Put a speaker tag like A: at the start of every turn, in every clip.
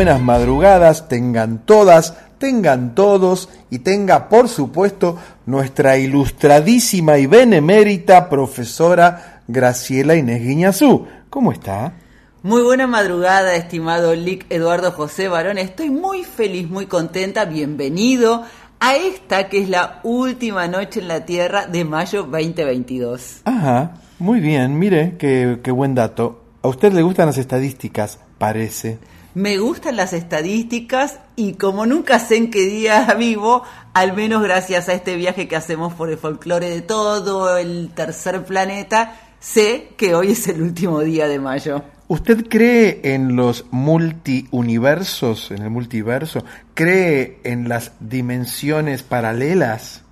A: buenas madrugadas, tengan todas, tengan todos y tenga por supuesto nuestra ilustradísima y benemérita profesora Graciela Inés Guiñazú. ¿Cómo está?
B: Muy buena madrugada, estimado Lic Eduardo José Barón. Estoy muy feliz, muy contenta. Bienvenido a esta que es la última noche en la Tierra de mayo 2022.
A: Ajá, muy bien, mire, qué, qué buen dato. A usted le gustan las estadísticas, parece.
B: Me gustan las estadísticas y como nunca sé en qué día vivo, al menos gracias a este viaje que hacemos por el folclore de todo el tercer planeta, sé que hoy es el último día de mayo.
A: ¿Usted cree en los multiuniversos, en el multiverso? ¿Cree en las dimensiones paralelas?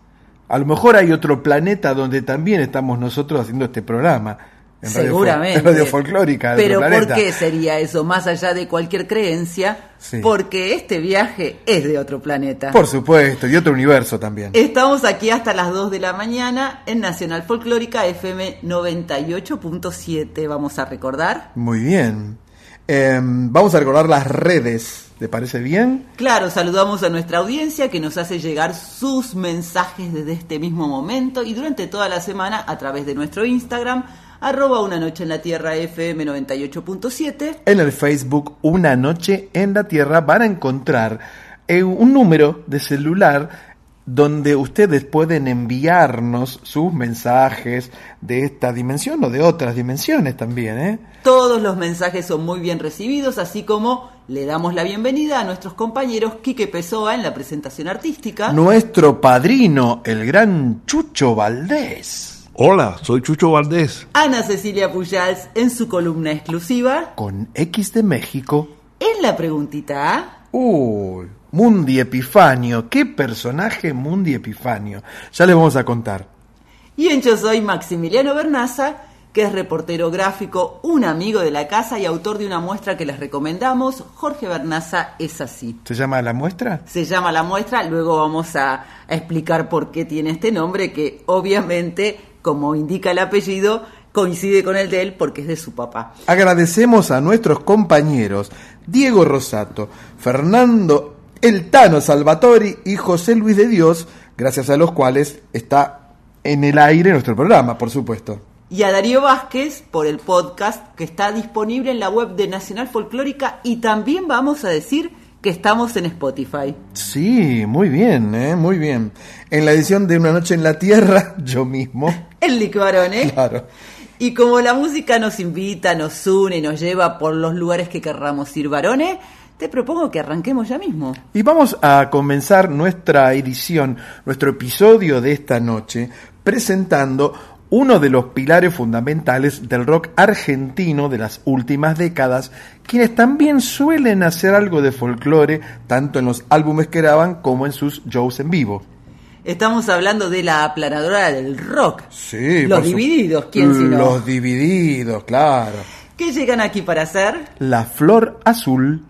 A: A lo mejor hay otro planeta donde también estamos nosotros haciendo este programa. En radio
B: Seguramente.
A: en radio folclórica. de
B: Pero ¿por qué sería eso? Más allá de cualquier creencia,
A: Sí.
B: porque este viaje es de otro planeta.
A: Por supuesto, y otro universo también.
B: Estamos aquí hasta las 2 de la mañana en Nacional Folclórica FM 98.7. Vamos a recordar.
A: Muy bien. Eh, vamos a recordar las redes. ¿Le parece bien?
B: Claro, saludamos a nuestra audiencia que nos hace llegar sus mensajes desde este mismo momento y durante toda la semana a través de nuestro Instagram, arroba una noche en la tierra FM 98.7.
A: En el Facebook Una Noche en la Tierra van a encontrar eh, un número de celular donde ustedes pueden enviarnos sus mensajes de esta dimensión o de otras dimensiones también, ¿eh?
B: Todos los mensajes son muy bien recibidos, así como le damos la bienvenida a nuestros compañeros Quique Pessoa en la presentación artística.
A: Nuestro padrino, el gran Chucho Valdés,
C: Hola, soy Chucho Valdés.
B: Ana Cecilia Pujals en su columna exclusiva.
A: con X de México.
B: En la preguntita A,
A: Uy, Mundi Epifanio, qué personaje Mundi Epifanio. Ya le vamos a contar.
B: Y en Yo Soy Maximiliano Bernaza, que es reportero gráfico, un amigo de la casa y autor de una muestra que les recomendamos. Jorge Bernaza es así.
A: ¿Se llama la muestra?
B: Se llama la muestra, luego vamos a, a explicar por qué tiene este nombre, que obviamente, como indica el apellido, coincide con el de él porque es de su papá.
A: Agradecemos a nuestros compañeros Diego Rosato, Fernando El Tano Salvatori y José Luis de Dios gracias a los cuales está en el aire nuestro programa, por supuesto.
B: Y a Darío Vázquez por el podcast que está disponible en la web de Nacional Folclórica y también vamos a decir que estamos en Spotify.
A: Sí, muy bien, ¿eh? muy bien. En la edición de Una Noche en la Tierra, yo mismo.
B: El Lic Barone.
A: Claro.
B: Y como la música nos invita, nos une, nos lleva por los lugares que querramos ir, Barone, te propongo que arranquemos ya mismo.
A: Y vamos a comenzar nuestra edición, nuestro episodio de esta noche, presentando uno de los pilares fundamentales del rock argentino de las últimas décadas, quienes también suelen hacer algo de folclore, tanto en los álbumes que graban como en sus shows en vivo.
B: Estamos hablando de la aplanadora del rock.
A: Sí,
B: Los divididos, ¿quién si no?
A: Los divididos, claro.
B: ¿Qué llegan aquí para hacer?
A: La flor azul.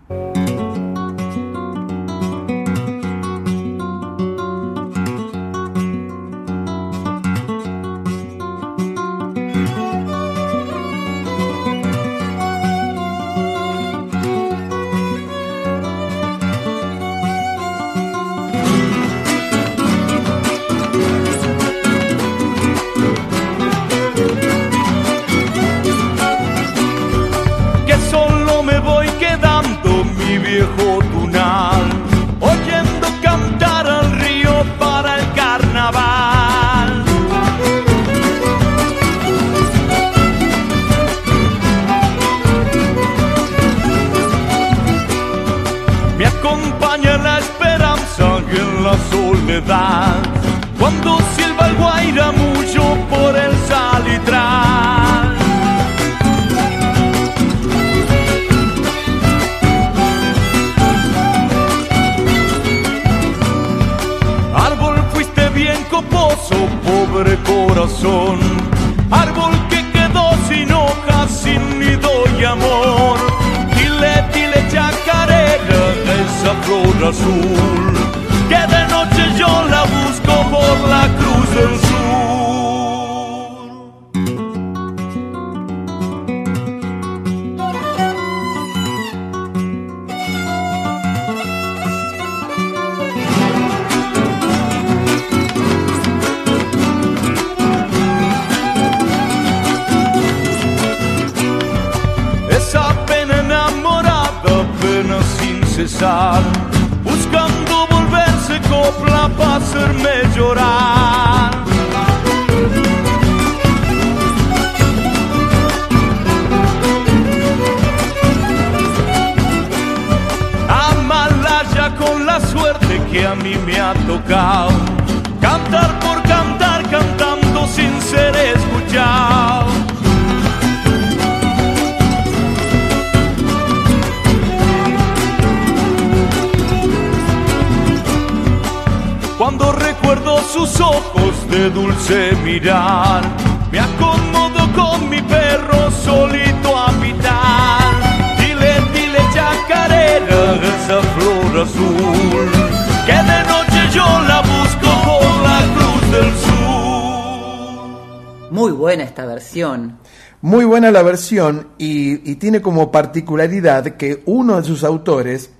D: La
B: versión
A: y, y tiene como particularidad que uno de sus autores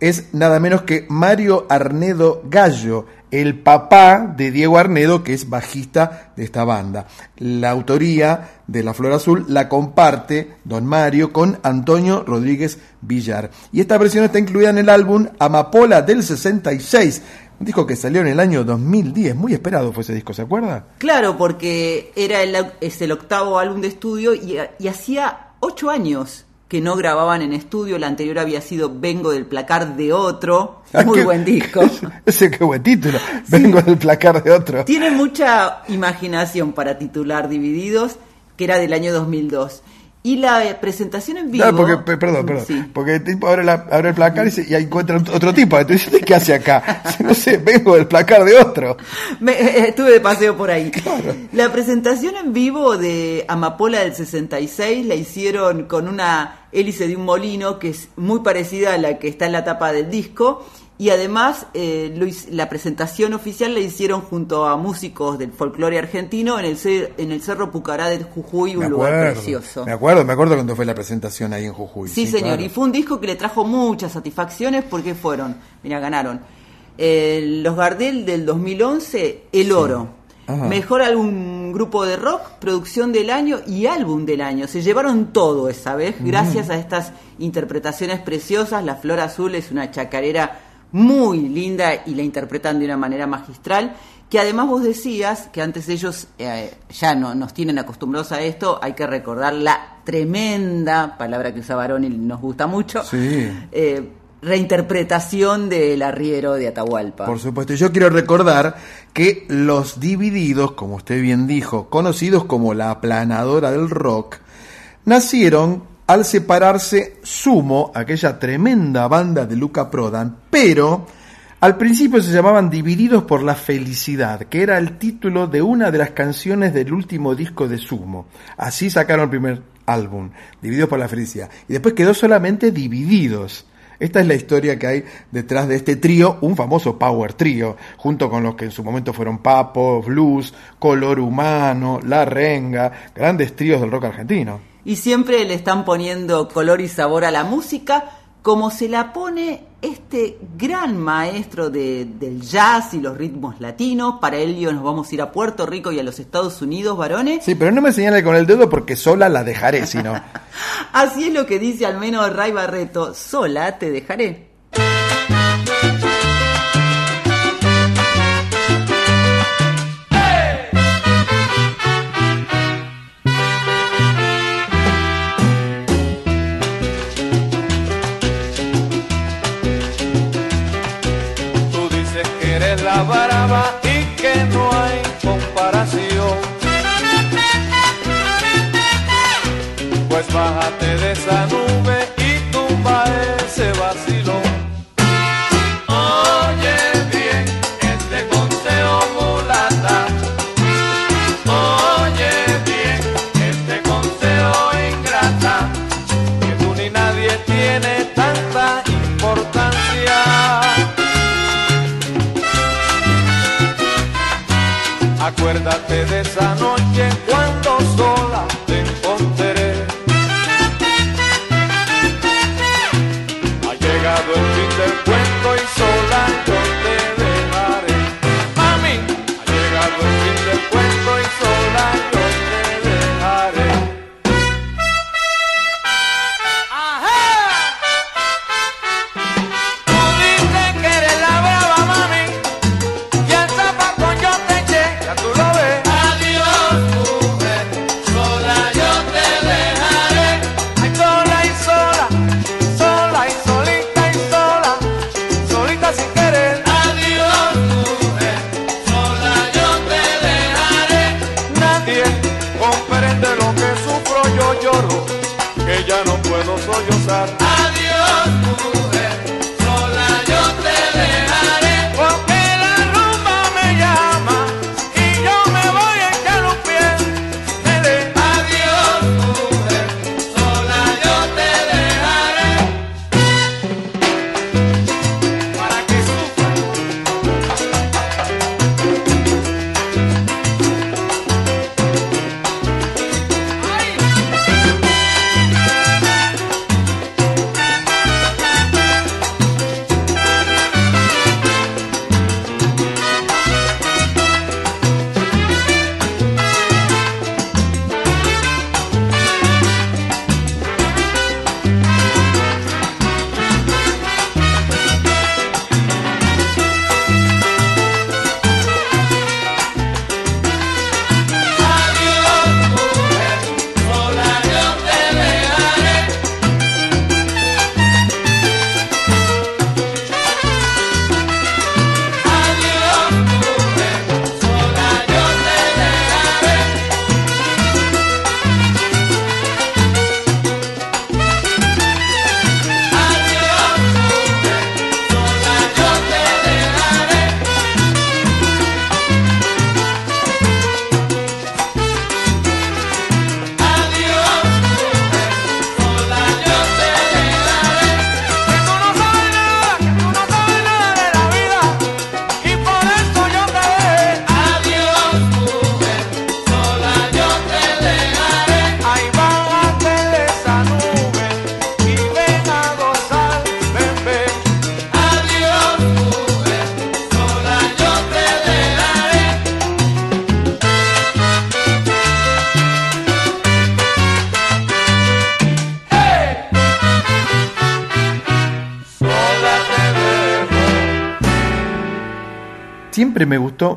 A: es nada menos que Mario Arnedo Gallo, el papá de Diego Arnedo, que es bajista de esta banda. La autoría de La Flor Azul la comparte don Mario con Antonio Rodríguez Villar. Y esta versión está incluida en el álbum Amapola del 66, un disco que salió en el año 2010. Muy esperado fue ese disco, ¿se acuerda?
B: Claro, porque era el, es el octavo álbum de estudio y, y hacía ocho años que no grababan en estudio. La anterior había sido Vengo del placar de otro.
A: Ah,
B: Muy
A: qué-
B: buen disco.
A: Ese qué buen título. Vengo del placar de otro.
B: Tiene mucha imaginación para titular Divididos, que era del año 2002. Y la eh, presentación en vivo.
A: Porque, pe- perdón, perdón.
B: Sí.
A: Porque el tipo abre, la- abre el placar y, se- y ahí encuentra otro tipo. Entonces, ¿usted ¿qué hace acá? No sé, vengo del placar de otro.
B: Me- eh, estuve de paseo por ahí. La presentación en vivo de Amapola del 66 la hicieron con una hélice de un molino que es muy parecida a la que está en la tapa del disco. Y además eh, lo la presentación oficial la hicieron junto a músicos del folclore argentino en el, en el Cerro Pucará de Jujuy, un lugar precioso.
A: me acuerdo, me acuerdo cuando fue la presentación ahí en Jujuy.
B: Sí, señor,
A: claro.
B: y fue un disco que le trajo muchas satisfacciones porque fueron, mira, ganaron eh, los Gardel del 2011, El Oro.
A: Ajá.
B: Mejor álbum grupo de rock, producción del año y álbum del año. Se llevaron todo esa vez gracias a estas interpretaciones preciosas. La Flor Azul es una chacarera muy linda y la interpretan de una manera magistral. Que además vos decías que antes ellos eh, ya no nos tienen acostumbrados a esto, hay que recordar la tremenda palabra que usa Barón y nos gusta mucho.
A: Sí.
B: eh, reinterpretación del arriero de Atahualpa.
A: Por supuesto, yo quiero recordar que los divididos, como usted bien dijo, conocidos como la aplanadora del rock, nacieron al separarse Sumo, aquella tremenda banda de Luca Prodan, pero al principio se llamaban Divididos por la Felicidad, que era el título de una de las canciones del último disco de Sumo. Así sacaron el primer álbum, Divididos por la Felicidad. Y después quedó solamente Divididos. Esta es la historia que hay detrás de este trío, un famoso power trío, junto con los que en su momento fueron Papo, Blues, Color Humano, La Renga, grandes tríos del rock argentino.
B: Y siempre le están poniendo color y sabor a la música, como se la pone este gran maestro de- del jazz y los ritmos latinos. Para ello nos vamos a ir a Puerto Rico y a los Estados Unidos, varones.
A: Sí, pero no me señale con el dedo porque sola la dejaré, sino.
B: Así es lo que dice al menos Ray Barreto, sola te dejaré.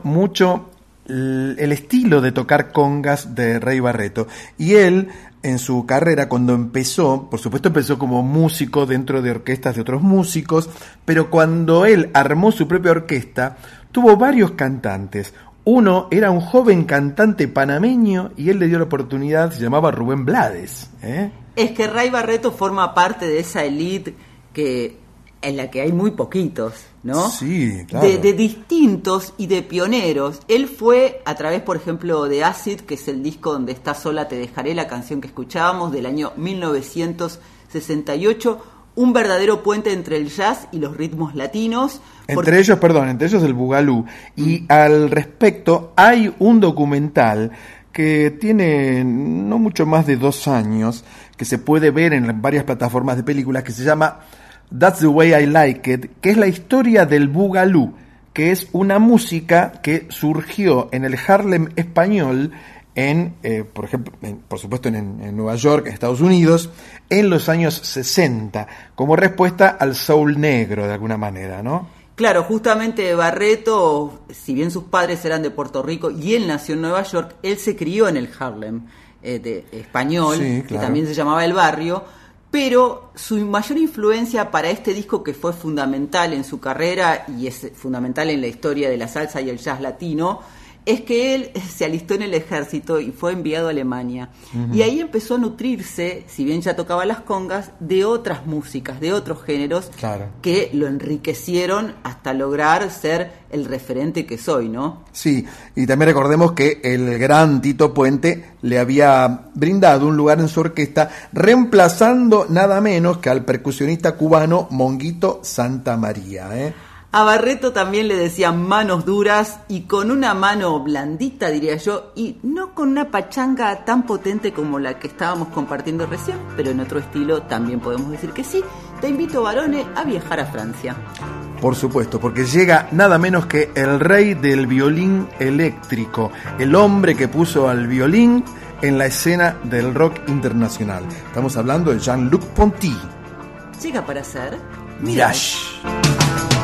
A: Mucho el, el estilo de tocar congas de Rey Barreto. Y él, en su carrera, cuando empezó, por supuesto empezó como músico dentro de orquestas de otros músicos, pero cuando él armó su propia orquesta, tuvo varios cantantes. Uno era un joven cantante panameño y él le dio la oportunidad, se llamaba Rubén Blades. ¿eh?
B: Es que Ray Barreto forma parte de esa elite que en la que hay muy poquitos, ¿no?
A: Sí, claro.
B: De, de distintos y de pioneros. Él fue a través, por ejemplo, de Acid, que es el disco donde está sola te dejaré, la canción que escuchábamos del año 1968, un verdadero puente entre el jazz y los ritmos latinos.
A: Entre
B: porque-
A: ellos, perdón, entre ellos el Bugalú. Y al respecto hay un documental que tiene no mucho más de dos años, que se puede ver en varias plataformas de películas, que se llama That's the Way I Like It, que es la historia del Bugalú, que es una música que surgió en el Harlem español, en, eh, por ejemplo, en- por supuesto en, en Nueva York, en Estados Unidos, en los años 60, como respuesta al soul negro de alguna manera, ¿no?
B: Claro, justamente Barreto, si bien sus padres eran de Puerto Rico y él nació en Nueva York, él se crió en el Harlem eh, de español,
A: Sí,
B: que también se llamaba El Barrio, pero su mayor influencia para este disco que fue fundamental en su carrera y es fundamental en la historia de la salsa y el jazz latino, es que él se alistó en el ejército y fue enviado a Alemania. Y ahí empezó a nutrirse, si bien ya tocaba las congas, de otras músicas, de otros géneros
A: Claro.
B: que lo enriquecieron hasta lograr ser el referente que soy, ¿no?
A: Sí, y también recordemos que el gran Tito Puente le había brindado un lugar en su orquesta, reemplazando nada menos que al percusionista cubano Monguito Santa María. ¿eh?
B: A Barreto también le decían manos duras y con una mano blandita, diría yo, y no con una pachanga tan potente como la que estábamos compartiendo recién, pero en otro estilo también podemos decir que sí. Te invito, Barone, a viajar a Francia.
A: Por supuesto, porque llega nada menos que el rey del violín eléctrico, el hombre que puso al violín en la escena del rock internacional. Estamos hablando de Jean-Luc Ponty.
B: Llega para ser
A: Mirage.
E: Mirage.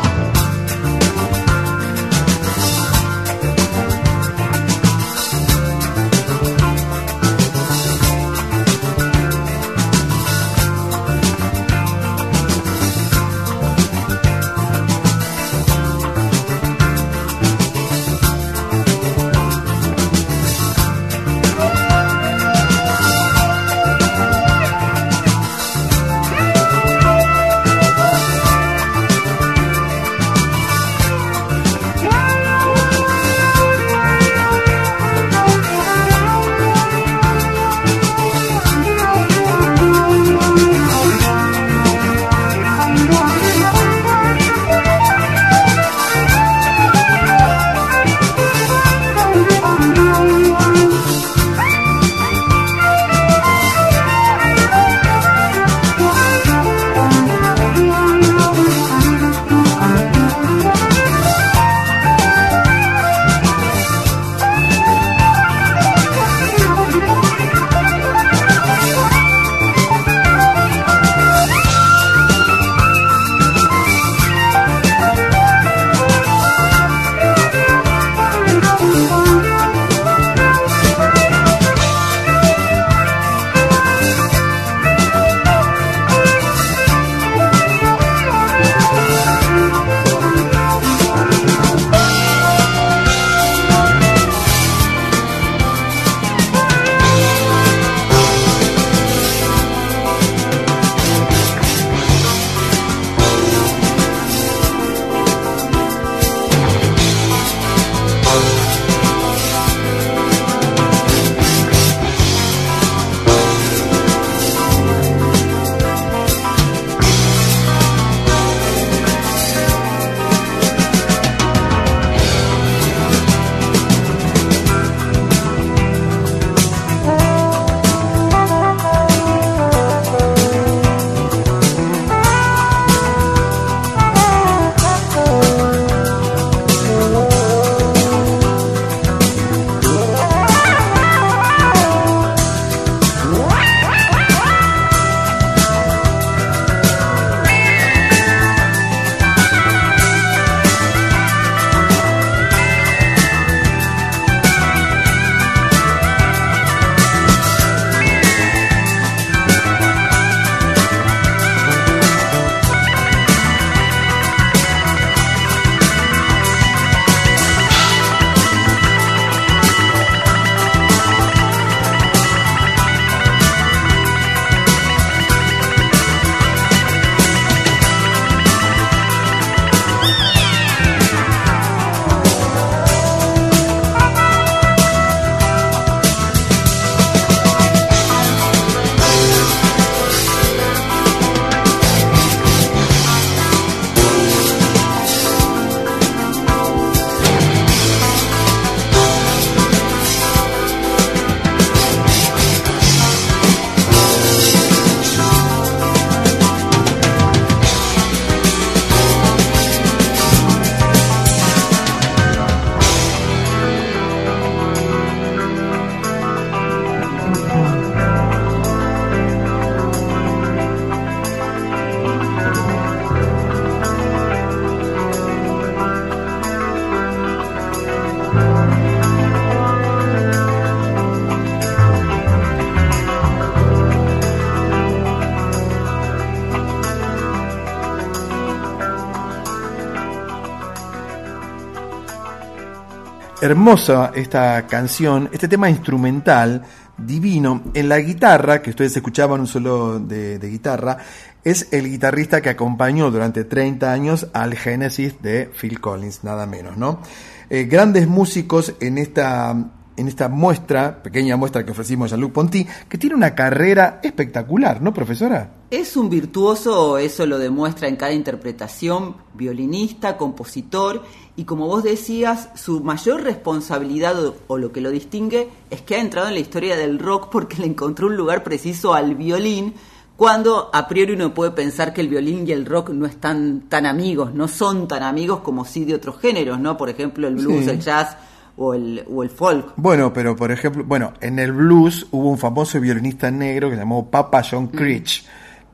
A: Hermosa esta canción, este tema instrumental, divino. En la guitarra, que ustedes escuchaban un solo de, guitarra, es el guitarrista que acompañó durante 30 años al Genesis de Phil Collins, nada menos, ¿no? Eh, grandes músicos en esta en esta muestra, pequeña muestra que ofrecimos a Luc Ponty, que tiene una carrera espectacular, ¿no, profesora?
B: Es un virtuoso, eso lo demuestra en cada interpretación, violinista, compositor, y como vos decías, su mayor responsabilidad o, o lo que lo distingue es que ha entrado en la historia del rock porque le encontró un lugar preciso al violín, cuando a priori uno puede pensar que el violín y el rock no están tan amigos, no son tan amigos como sí de otros géneros, ¿no? Por ejemplo, el blues,
A: Sí.
B: el jazz o el, o el folk.
A: Bueno, pero por ejemplo, bueno, en el blues hubo un famoso violinista negro que se llamó Papa John Creech,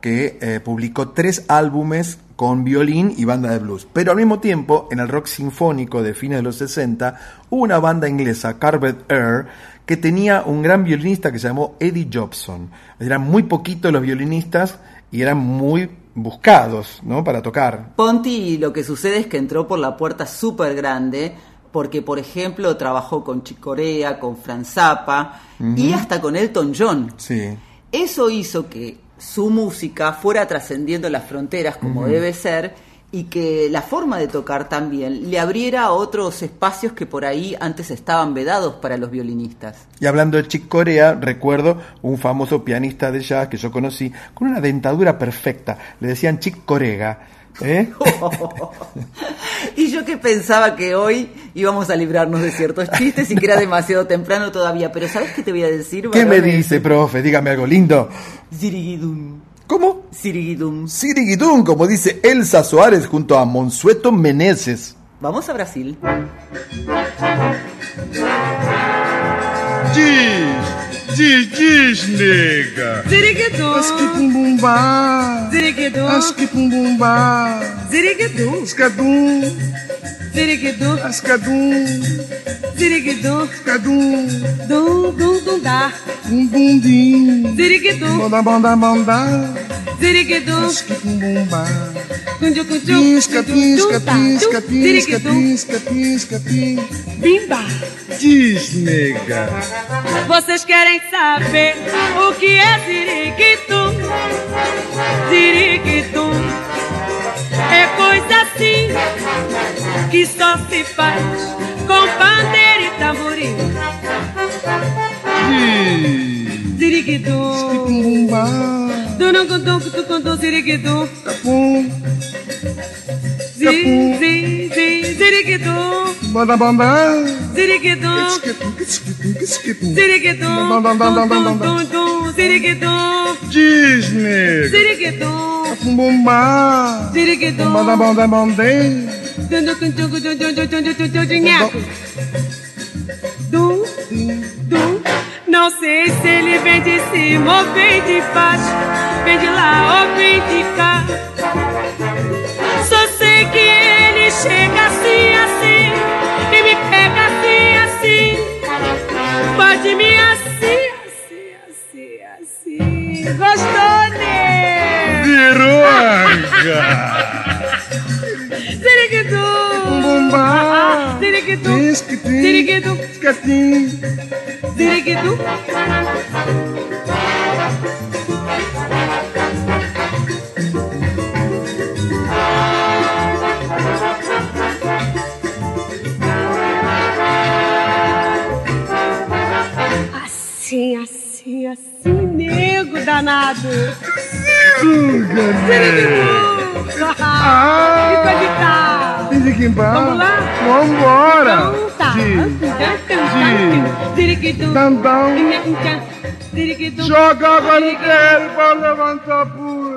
A: que eh, publicó tres álbumes con violín y banda de blues. Pero al mismo tiempo, en el rock sinfónico de fines de los 60, hubo una banda inglesa, Carpet Air, que tenía un gran violinista que se llamó Eddie Jobson. Eran muy poquitos los violinistas y eran muy buscados, ¿no? Para tocar.
B: Ponti lo que sucede es que entró por la puerta súper grande porque, por ejemplo, trabajó con Chick Corea, con Franz Zappa y hasta con Elton John.
A: Sí.
B: Eso hizo que su música fuera trascendiendo las fronteras como debe ser y que la forma de tocar también le abriera a otros espacios que por ahí antes estaban vedados para los violinistas.
A: Y hablando de Chick Corea, recuerdo un famoso pianista de jazz que yo conocí con una dentadura perfecta. Le decían Chick Corega. ¿Eh?
B: y yo que pensaba que hoy íbamos a librarnos de ciertos chistes y que era demasiado temprano todavía, pero ¿sabes qué te voy a decir?
A: ¿Qué me dice, profe? Dígame algo lindo.
B: Ziriguidum,
A: ¿Cómo?
B: ziriguidum.
A: Siriguidún, como dice Elsa Suárez junto a Monsueto Meneses.
B: Vamos a Brasil.
E: Diz, diz, nega.
F: Ziriguidum,
E: Asquipumbumba.
F: ziriguidum,
E: Asquipumbumba.
F: ziriguidum,
E: Ascadum.
F: ziriguidum,
E: Ascadum.
F: ziriguidum,
E: Ascadum.
F: dum, dum, dum, dá.
E: Um bundim.
F: Ziriguidum,
E: Banda, banda, banda.
F: ziriguidum,
E: Asquipumbumba.
F: cunju, cunju,
E: Pisca, pisca, pisca, pisca, pisca, pisca, pisca.
F: bimba.
E: Diz, nega.
F: Vocês querem saber o que é ziriguidum? Ziriguidum é coisa assim que só se faz com pandeiro e tamborim.
E: Diz.
F: Ziriguidum,
E: Asquipumbumba.
F: dunugudum, cutucundum, ziriguidum.
E: Capum.
F: Zin, zin, zin, ziriquitum.
E: Banda banda. Ziriquitum. Ziriquitum.
F: Tum, tum, tum,
E: ziriquitum. Disney.
F: Ziriquitum.
E: Bumbá.
F: Ziriquitum.
E: Banda banda banda.
F: Du, du, não sei se ele vem de cima ou vem de baixo, vem de lá ou vem de cá. Ele chega assim, assim, e me pega assim, assim. Pode me assim, assim, assim, assim. Gostou, né?
E: Piroca.
F: Ziriguidum.
E: Bumbumba.
F: Ziriguidum.
E: Esquitum.
F: Ziriguidum.
E: Esquitum.
F: Danado. Ziriguidum.
E: Ah.
F: Que coisa que tá.
E: Ziriquimba.
F: Vamos lá?
E: Vambora.
F: Então tá.
E: Di.
F: Ziriguidum.
E: Dandão.
F: Ziriguidum.
E: Joga agora o dedo para levantar poeira.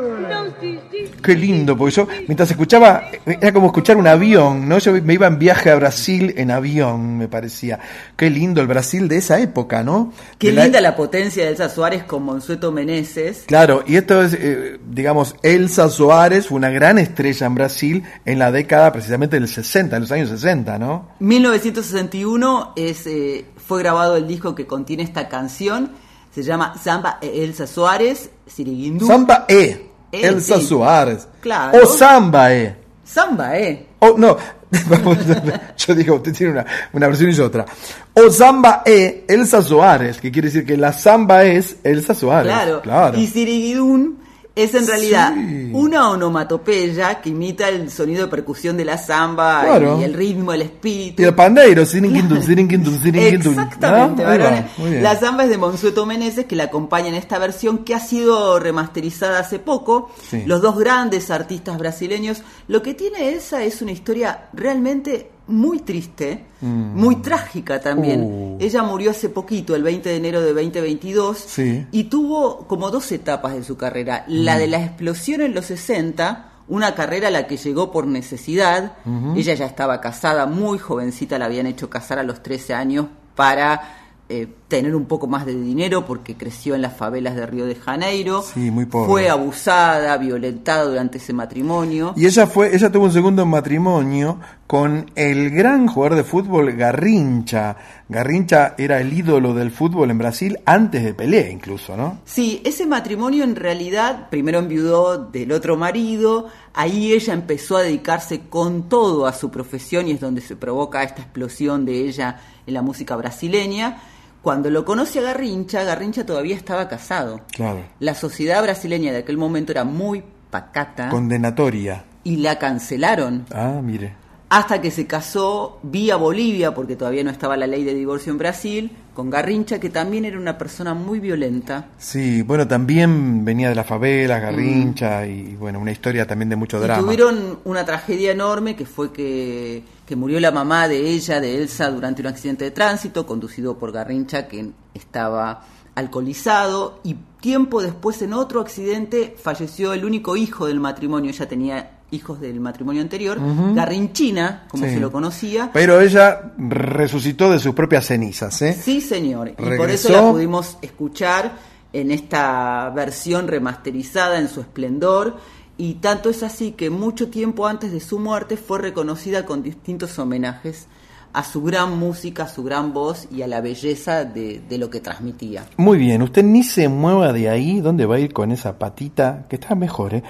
A: Qué lindo, porque yo mientras escuchaba, era como escuchar un avión, ¿no? Yo me iba en viaje a Brasil en avión, me parecía. Qué lindo el Brasil de esa época, ¿no?
B: Qué
A: De
B: linda la potencia de Elsa Suárez con Monsueto Meneses.
A: Claro, y esto es, eh, digamos, Elsa Soares fue una gran estrella en Brasil en la década precisamente del 60, en los años 60, ¿no?
B: 1961 es, eh, fue grabado el disco que contiene esta canción. Se llama Samba e Elsa Suárez, Siriguindú.
A: Samba E, Elsa
B: sí.
A: Soares.
B: Claro.
A: O Samba E.
B: Samba, ¿eh?
A: O, no, yo digo, usted tiene una, una versión y yo otra. O samba e Elsa Soares, que quiere decir que la samba es Elsa Soares.
B: Claro.
A: claro.
B: Y Siriguidún es en realidad
A: Sí.
B: una onomatopeya que imita el sonido de percusión de la samba
A: Claro.
B: y el ritmo, el
A: Y
B: espíritu.
A: el pandeiro, sirinquindun, sirinquindun, sirinquindun.
B: Exactamente, varones. La samba es de Monsueto Meneses que la acompaña en esta versión que ha sido remasterizada hace poco.
A: Sí.
B: Los dos grandes artistas brasileños. Lo que tiene esa es una historia realmente muy triste, muy trágica también.
A: Mm. Uh.
B: Ella murió hace poquito, el 20 de enero de 2022,
A: Sí.
B: y tuvo como dos etapas de su carrera. La de la explosión en los 60, una carrera a la que llegó por necesidad. Ella ya estaba casada, muy jovencita, la habían hecho casar a los 13 años para eh, tener un poco más de dinero porque creció en las favelas de Río de Janeiro.
A: Sí, muy pobre.
B: Fue abusada, violentada durante ese matrimonio.
A: Y ella fue, ella tuvo un segundo matrimonio con el gran jugador de fútbol Garrincha. Garrincha era el ídolo del fútbol en Brasil antes de Pelé incluso, ¿no?
B: Sí, ese matrimonio en realidad primero enviudó del otro marido, ahí ella empezó a dedicarse con todo a su profesión y es donde se provoca esta explosión de ella en la música brasileña. Cuando lo conoce a Garrincha, Garrincha todavía estaba casado.
A: Claro.
B: La sociedad brasileña de aquel momento era muy pacata
A: Condenatoria.
B: y la cancelaron
A: Ah, mire.
B: hasta que se casó vía Bolivia, porque todavía no estaba la ley de divorcio en Brasil, con Garrincha, que también era una persona muy violenta.
A: Sí, bueno, también venía de la favela, Garrincha, y bueno, una historia también de mucho
B: Y
A: drama.
B: tuvieron una tragedia enorme que fue que, que murió la mamá de ella, de Elsa, durante un accidente de tránsito conducido por Garrincha, que estaba alcoholizado. Y tiempo después, en otro accidente, falleció el único hijo del matrimonio. Ella tenía hijos del matrimonio anterior, Garrinchina, como
A: Sí.
B: se lo conocía.
A: Pero ella resucitó de sus propias cenizas, ¿eh?
B: Sí, señor. Y por eso la pudimos escuchar en esta versión remasterizada en su esplendor. Y tanto es así que mucho tiempo antes de su muerte fue reconocida con distintos homenajes a su gran música, a su gran voz y a la belleza de, de lo que transmitía.
A: Muy bien, usted ni se mueva de ahí, ¿dónde va a ir con esa patita? Que está mejor, ¿eh?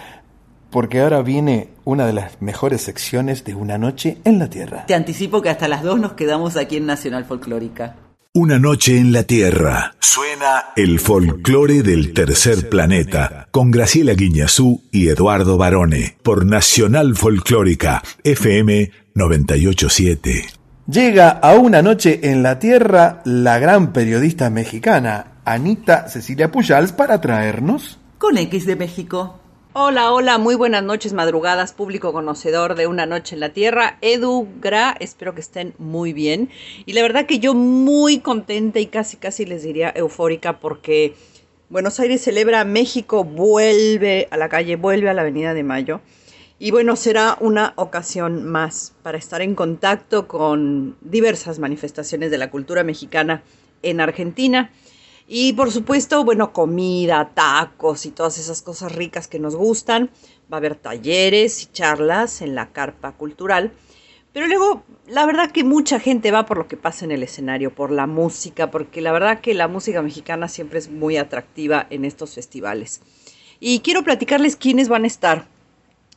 A: Porque ahora viene una de las mejores secciones de Una Noche en la Tierra.
B: Te anticipo que hasta las dos nos quedamos aquí en Nacional Folclórica.
G: Una noche en la Tierra. Suena el folclore del tercer planeta con Graciela Guiñazú y Eduardo Barone por Nacional Folclórica FM 987.
A: Llega a Una Noche en la Tierra la gran periodista mexicana Anita Cecilia Pujals para traernos.
B: Con X de México.
H: Hola, hola, muy buenas noches, madrugadas, público conocedor de Una Noche en la Tierra. Edu Gra, espero que estén muy bien. Y la verdad que yo muy contenta y casi, casi les diría eufórica porque Buenos Aires celebra México, vuelve a la calle, vuelve a la Avenida de Mayo. Y bueno, será una ocasión más para estar en contacto con diversas manifestaciones de la cultura mexicana en Argentina. Y por supuesto, bueno, comida, tacos y todas esas cosas ricas que nos gustan. Va a haber talleres y charlas en la carpa cultural. Pero luego, la verdad que mucha gente va por lo que pasa en el escenario, por la música, porque la verdad que la música mexicana siempre es muy atractiva en estos festivales. Y quiero platicarles quiénes van a estar.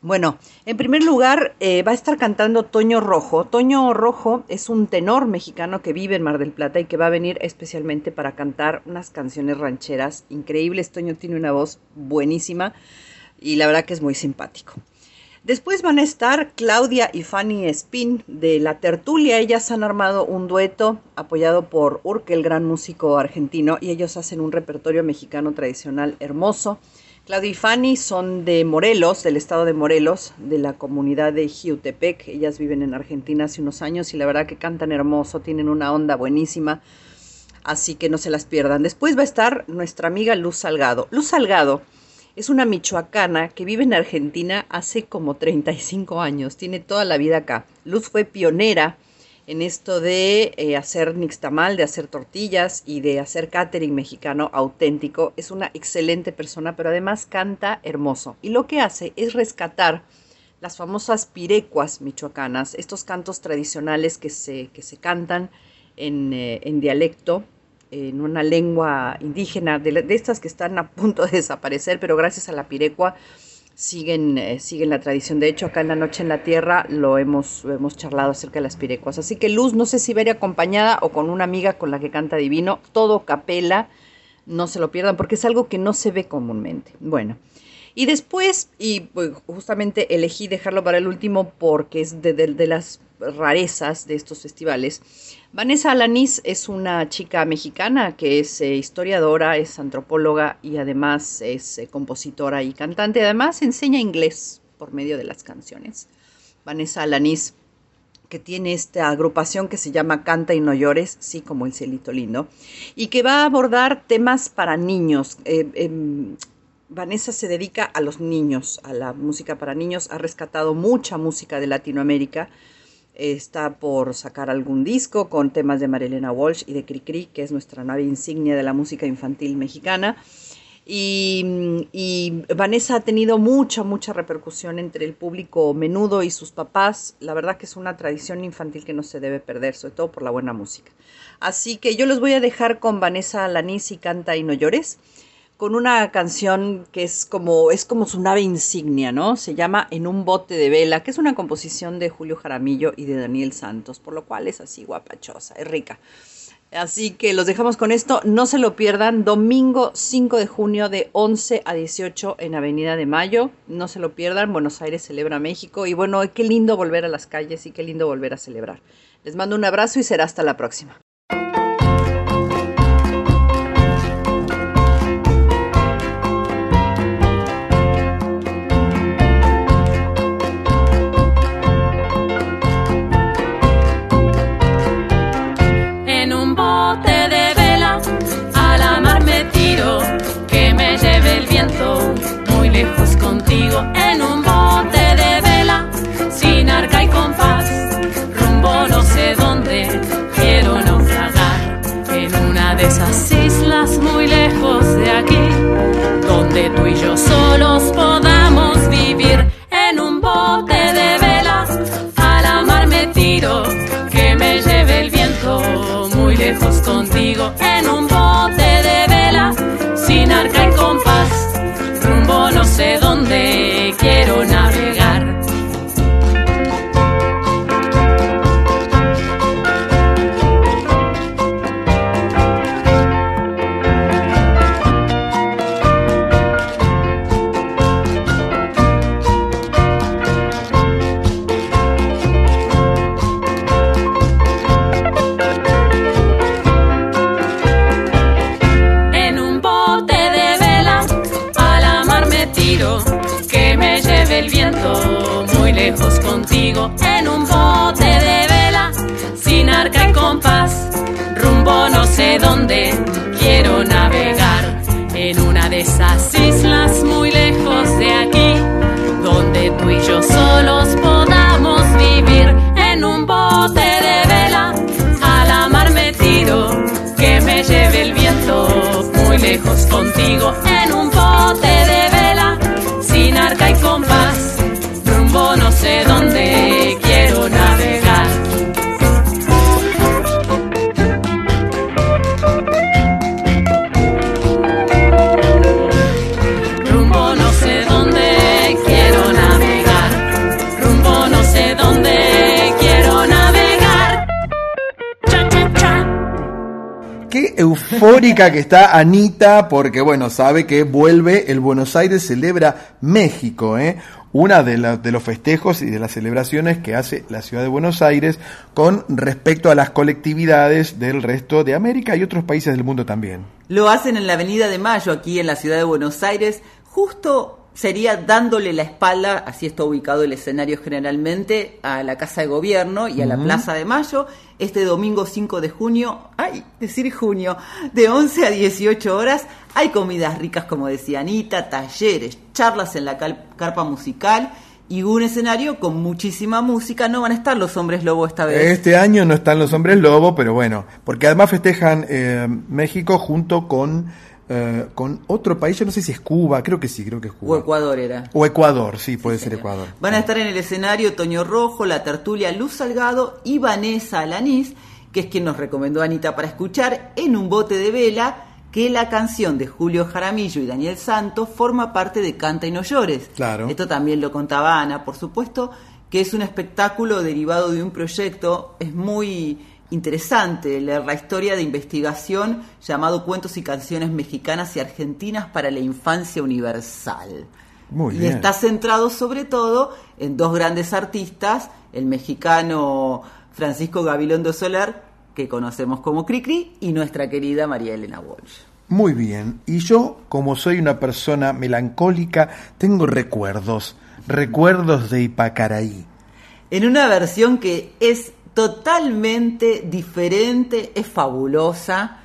H: Bueno, en primer lugar eh, va a estar cantando Toño Rojo. Toño Rojo es un tenor mexicano que vive en Mar del Plata y que va a venir especialmente para cantar unas canciones rancheras increíbles. Toño tiene una voz buenísima y la verdad que es muy simpático. Después van a estar Claudia y Fanny Spin de La Tertulia. Ellas han armado un dueto apoyado por Urque, el gran músico argentino, y ellos hacen un repertorio mexicano tradicional hermoso. Claudia y Fanny son de Morelos, del estado de Morelos, de la comunidad de Jiutepec. Ellas viven en Argentina hace unos años y la verdad que cantan hermoso, tienen una onda buenísima, así que no se las pierdan. Después va a estar nuestra amiga Luz Salgado. Luz Salgado es una michoacana que vive en Argentina hace como 35 años, tiene toda la vida acá. Luz fue pionera en esto de eh, hacer nixtamal, de hacer tortillas y de hacer catering mexicano auténtico. Es una excelente persona, pero además canta hermoso. Y lo que hace es rescatar las famosas pirecuas michoacanas, estos cantos tradicionales que se, que se cantan en, eh, en dialecto, en una lengua indígena, de, de, estas que están a punto de desaparecer, pero gracias a la pirecua siguen, eh, siguen la tradición. De hecho, acá en La Noche en la Tierra lo hemos, hemos charlado acerca de las pirecuas. Así que Luz, no sé si veré acompañada o con una amiga con la que canta divino, todo capela, no se lo pierdan porque es algo que no se ve comúnmente. Bueno. Y después, y pues, justamente elegí dejarlo para el último porque es de, de las rarezas de estos festivales. Vanessa Alanis es una chica mexicana que es eh, historiadora, es antropóloga y además es eh, compositora y cantante. Además enseña inglés por medio de las canciones. Vanessa Alanis, que tiene esta agrupación que se llama Canta y no llores, sí como el cielito lindo, y que va a abordar temas para niños. Eh, em, Vanessa se dedica a los niños, a la música para niños, ha rescatado mucha música de Latinoamérica está por sacar algún disco con temas de Marilena Walsh y de Cricri, que es nuestra nave insignia de la música infantil mexicana. Y, Vanessa ha tenido mucha, mucha repercusión entre el público menudo y sus papás. La verdad que es una tradición infantil que no se debe perder, sobre todo por la buena música. Así que yo los voy a dejar con Vanessa Lanis y Canta y No Llores con una canción que es como, es como su nave insignia, ¿no? Se llama En un bote de vela, que es una composición de Julio Jaramillo y de Daniel Santos, por lo cual es así guapachosa, es rica. Así que los dejamos con esto, no se lo pierdan, domingo 5 de junio de 11 a 18 en Avenida de Mayo, no se lo pierdan, Buenos Aires celebra México y bueno, qué lindo volver a las calles y qué lindo volver a celebrar. Les mando un abrazo y será hasta la próxima.
I: En un bote de vela, sin arca y compás, rumbo no sé dónde, quiero naufragar en una de esas islas muy lejos de aquí, donde tú y yo solos quiero quiero navegar en una de esas islas muy lejos de aquí, donde tú y yo solos podamos vivir en un bote de vela, a la mar me tiro, que me lleve el viento muy lejos contigo en un bote de vela, sin arca y compás
A: eufórica que está Anita, porque bueno, sabe que vuelve el Buenos Aires celebra México, ¿eh? una de, de, los festejos y de las celebraciones que hace la ciudad de Buenos Aires con respecto a las colectividades del resto de América y otros países del mundo también.
B: Lo hacen en la Avenida de Mayo, aquí en la ciudad de Buenos Aires, justo sería dándole la espalda, así está ubicado el escenario generalmente, a la Casa de Gobierno y a la Plaza de Mayo, este domingo 5 de junio, ay, decir junio, de 11 a 18 horas, hay comidas ricas como decía Anita, talleres, charlas en la carpa musical y un escenario con muchísima música. No van a estar los hombres lobo esta vez.
A: Este año no están los hombres lobo, pero bueno, porque además festejan eh, México junto con eh, con otro país, yo no sé si es Cuba, creo que sí, creo que es Cuba.
B: O Ecuador era.
A: O Ecuador, sí, puede ser Ecuador.
B: Van a estar en el escenario Toño Rojo, la tertulia Luz Salgado y Vanessa Alanís, que es quien nos recomendó Anita para escuchar, en un bote de vela, que la canción de Julio Jaramillo y Daniel Santos forma parte de Canta y no llores.
A: Claro.
B: Esto también lo contaba Ana, por supuesto, que es un espectáculo derivado de un proyecto, es muy interesante leer la historia de investigación llamado Cuentos y Canciones Mexicanas y Argentinas para la Infancia Universal.
A: Muy
B: y
A: bien.
B: está centrado sobre todo en dos grandes artistas, el mexicano Francisco Gabilondo Soler, que conocemos como Cricri, y nuestra querida María Elena Walsh.
A: Muy bien. Y yo, como soy una persona melancólica, tengo recuerdos. Recuerdos de Ipacaraí.
B: En una versión que es totalmente diferente, es fabulosa.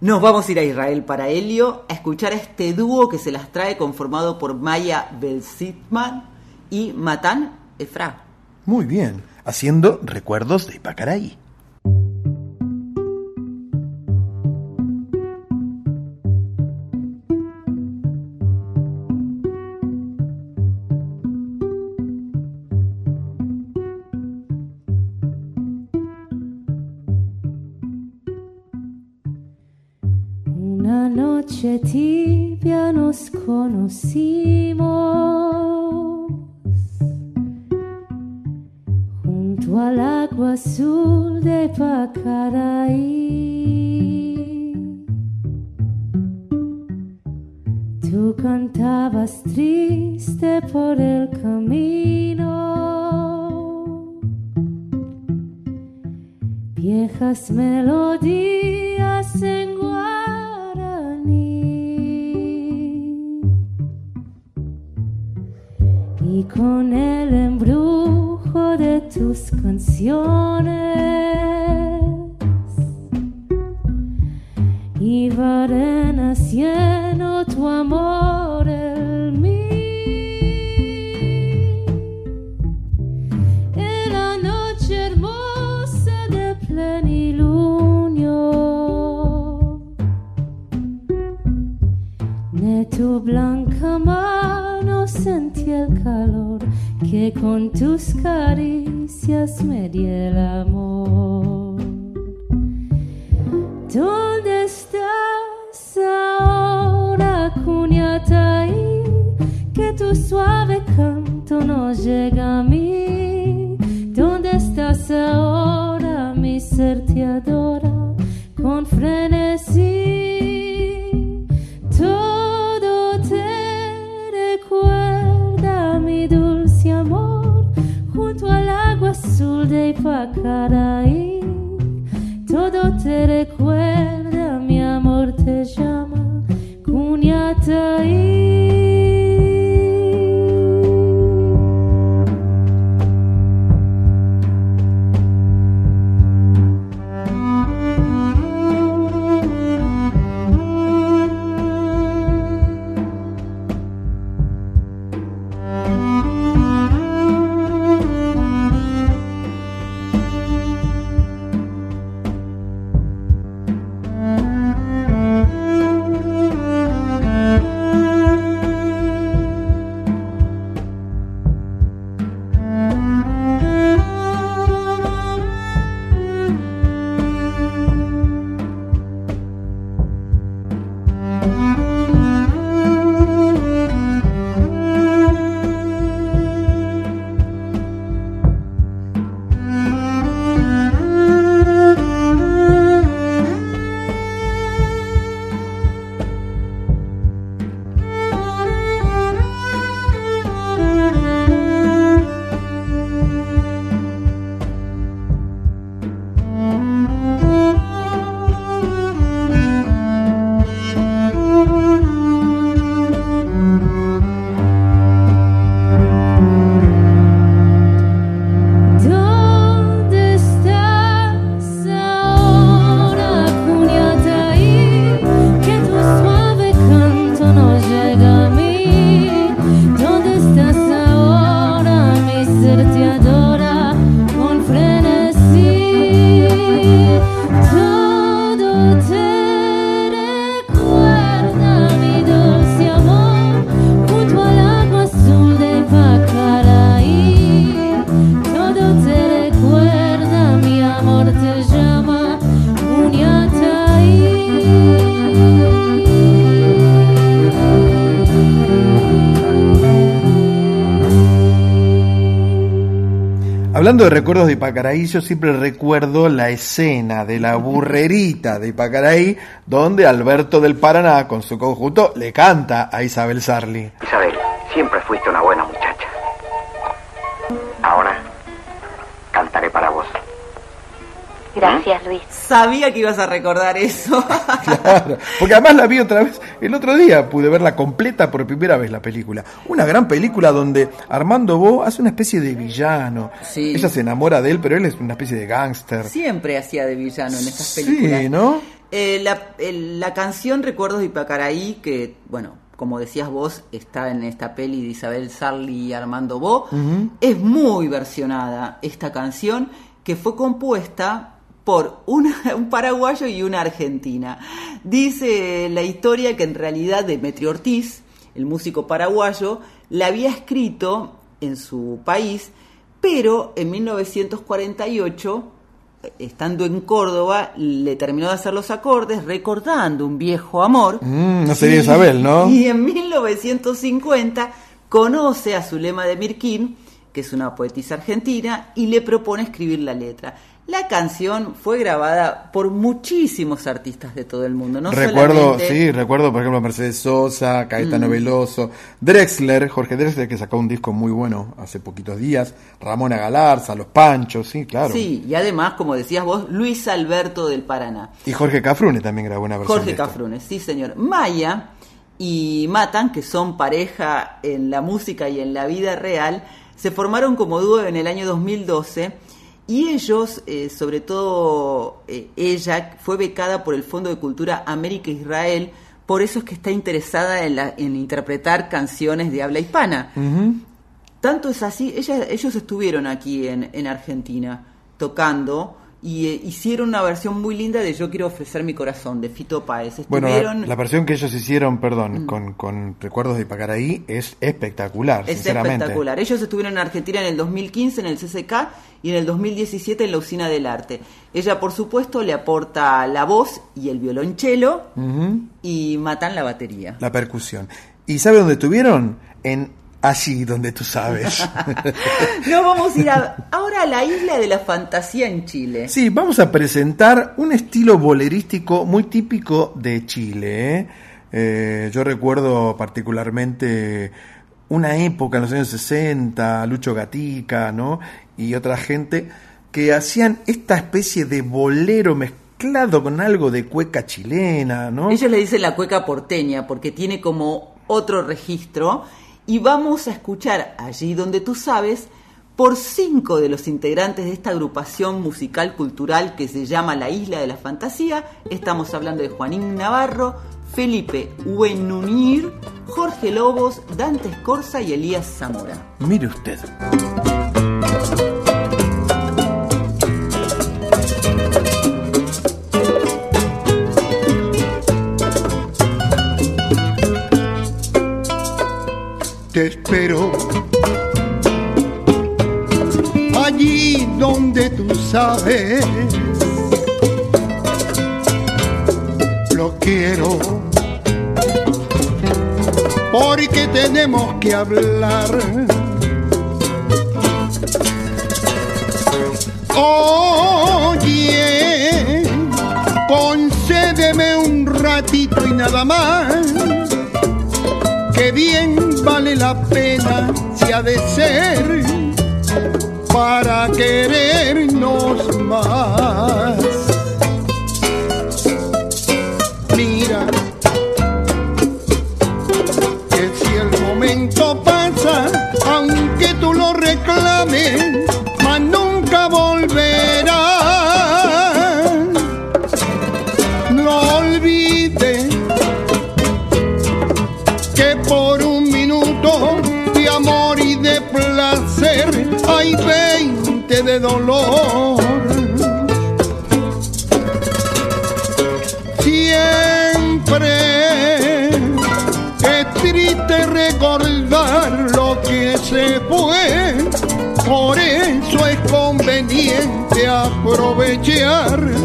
B: Nos vamos a ir a Israel para Helio a escuchar a este dúo que se las trae conformado por Maya Belsitman y Matan Efra.
A: Muy bien. Haciendo recuerdos de Ipacaraí.
J: Conocimos junto al agua azul de Pacaraí. Tú cantabas triste por el camino. Viejas melodías en con el embrujo de tus canciones iba renaciendo tu amor en mí. En la noche hermosa de plenilunio, de tu blanca mano el calor que con tus caricias me di el amor. ¿Dónde estás ahora, Cuñataí? Que tu suave canto no llega a mí. ¿Dónde estás ahora? Mi ser te adora con frenesí. Azul. Todo te recuerda, mi amor te llama, Cuñataí.
A: Hablando de recuerdos de Ipacaraí, yo siempre recuerdo la escena de la burrerita de Ipacaraí, donde Alberto del Paraná, con su conjunto, le canta a Isabel Sarli.
K: Isabel, siempre fuiste una buena muchacha. Ahora cantaré para vos.
L: Gracias, Luis.
B: Sabía que ibas a recordar eso.
A: Claro, porque además la vi otra vez, el otro día pude verla completa por primera vez la película. Una gran película donde Armando Bo hace una especie de villano.
B: Sí.
A: Ella se enamora de él, pero él es una especie de gángster.
B: Siempre hacía de villano en estas películas.
A: Sí, ¿no?
B: Eh, la, la canción Recuerdos de Ipacaraí, que, bueno, como decías vos, está en esta peli de Isabel Sarli y Armando Bo, es muy versionada esta canción que fue compuesta por una- un paraguayo y una argentina. Dice la historia que en realidad Demetrio Ortiz, el músico paraguayo, la había escrito en su país, pero en 1948 estando en Córdoba, le terminó de hacer los acordes recordando un viejo amor.
A: Mm, no sería Isabel, ¿no?
B: Y en 1950 conoce a Zulema de Mirquín, que es una poetisa argentina, y le propone escribir la letra. La canción fue grabada por muchísimos artistas de todo el mundo. No
A: recuerdo,
B: solamente-
A: sí, recuerdo por ejemplo Mercedes Sosa, Caetano
B: Mm.
A: Veloso, Drexler, Jorge Drexler que sacó un disco muy bueno hace poquitos días, Ramona Galarza, Los Panchos, sí, claro.
B: Sí, y además, como decías vos, Luis Alberto del Paraná.
A: Y Jorge Cafrune también grabó una versión.
B: Jorge
A: de esto.
B: Cafrunes, sí señor. Maya y Matan, que son pareja en la música y en la vida real, se formaron como dúo en el año 2012 y ellos, eh, sobre todo eh, ella, fue becada por el Fondo de Cultura América Israel, por eso es que está interesada en, la- en interpretar canciones de habla hispana. Tanto es así, ella- ellos estuvieron aquí en, en Argentina tocando y eh, hicieron una versión muy linda de Yo quiero ofrecer mi corazón de Fito Páez.
A: Bueno, la, versión que ellos hicieron, perdón,
B: Mm.
A: con, con Recuerdos de Ipacaraí es espectacular,
B: es
A: sinceramente.
B: espectacular. Ellos estuvieron en Argentina en el 2015 en el CCK y en el 2017 en la Usina del Arte. Ella, por supuesto, le aporta la voz y el violonchelo y matan la batería.
A: La percusión. ¿Y sabe dónde estuvieron? En allí donde tú sabes.
B: Nos vamos a ir a- ahora a la isla de la fantasía en Chile.
A: Sí, vamos a presentar un estilo bolerístico muy típico de Chile. ¿eh? Eh, yo recuerdo particularmente una época en los años 60, Lucho Gatica, ¿no? Y otra gente que hacían esta especie de bolero mezclado con algo de cueca chilena, ¿no?
B: Ellos le dicen la cueca porteña porque tiene como otro registro y vamos a escuchar allí donde tú sabes por cinco de los integrantes de esta agrupación musical cultural que se llama La Isla de la Fantasía. Estamos hablando de Juanín Navarro, Felipe Uenunir, Jorge Lobos, Dante Escorza y Elías Zamora.
A: Mire usted.
M: Te espero. Allí donde tú sabes, lo quiero. Porque tenemos que hablar. Oye, concédeme un ratito y nada más que bien vale la pena si ha de ser para querernos más. Aprovechar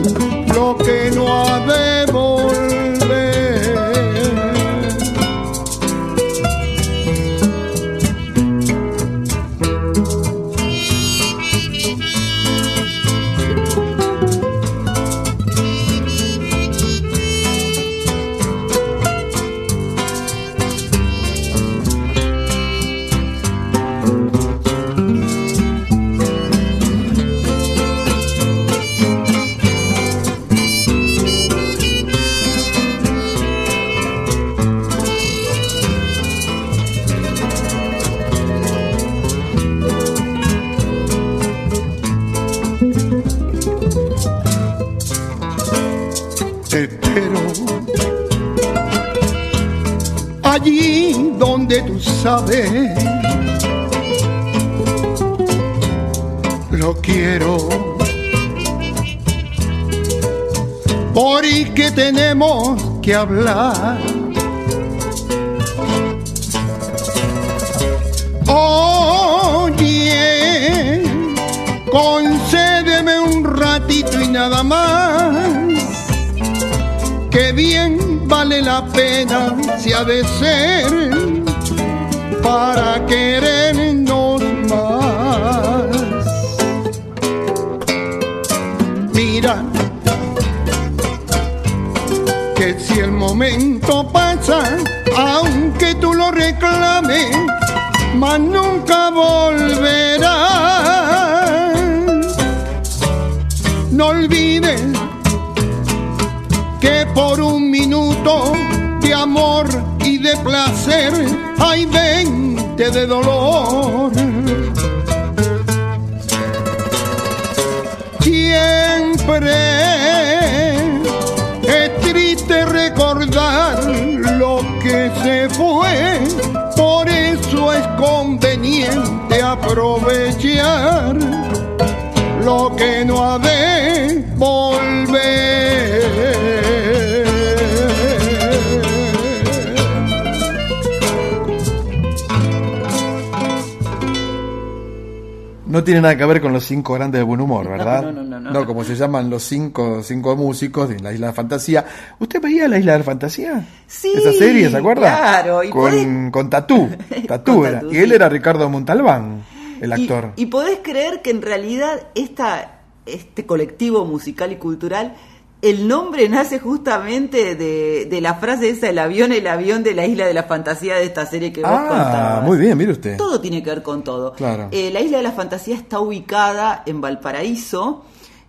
M: donde tú sabes. Lo quiero. Porque tenemos que hablar. Oye, concédeme un ratito y nada más. Que bien vale la pena si ha de ser para querernos más. Mira, que si el momento pasa, aunque tú lo reclames, mas nunca volverá. No olvides que por un minuto de amor y de placer hay veinte de dolor. Siempre es triste recordar lo que se fue, por eso es conveniente aprovechar lo que no ha de volver.
A: No tiene nada que ver con los cinco grandes de buen humor, ¿verdad?
B: no, no, no, no.
A: como se llaman los cinco, cinco músicos de la Isla de Fantasía. ¿Usted veía la Isla de Fantasía?
B: Sí,
A: Esa serie, ¿se acuerda?
B: claro, y
A: con,
B: podés-
A: con Tatú. Tatú
B: Con
A: era.
B: Tatú,
A: Y él
B: sí.
A: era Ricardo Montalbán, el
B: Y-
A: actor.
B: Y, podés creer que en realidad esta, este colectivo musical y cultural, el nombre nace justamente de, de la frase esa, el avión, el avión de la isla de la fantasía de esta serie que vos
A: ah,
B: contabas.
A: muy bien, mire usted.
B: Todo tiene que ver con todo.
A: Claro.
B: Eh, la isla de la fantasía está ubicada en Valparaíso,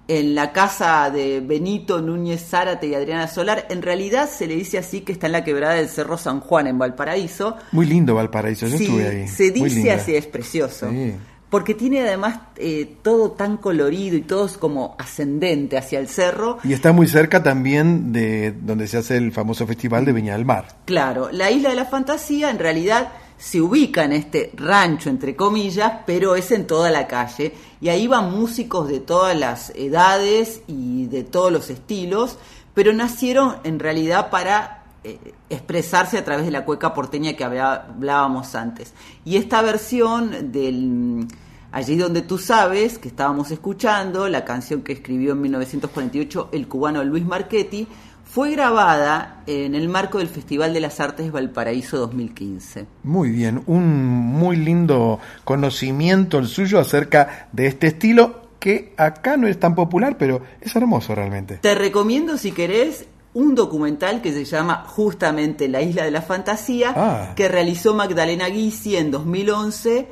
B: en la casa de Benito Núñez Zárate y Adriana Solar. En realidad se le dice así que está en la quebrada del Cerro San Juan, en Valparaíso.
A: Muy lindo Valparaíso, yo
B: Sí,
A: estuve ahí.
B: se dice así, es precioso.
A: Sí.
B: Porque tiene además eh, todo tan colorido y todo es como ascendente hacia el cerro.
A: Y está muy cerca también de donde se hace el famoso festival de Viña del Mar.
B: Claro, la isla de la fantasía en realidad se ubica en este rancho, entre comillas, pero es en toda la calle. Y ahí van músicos de todas las edades y de todos los estilos, pero nacieron en realidad para eh, expresarse a través de la cueca porteña que hablábamos antes. Y esta versión del mm, Allí donde tú sabes, que estábamos escuchando, la canción que escribió en 1948 el cubano Luis Marchetti, fue grabada en el marco del Festival de las Artes Valparaíso 2015.
A: Muy bien, un muy lindo conocimiento el suyo acerca de este estilo que acá no es tan popular, pero es hermoso realmente.
B: Te recomiendo, si querés, un documental que se llama justamente La Isla de la Fantasía,
A: Ah.
B: que realizó Magdalena Guisi en 2011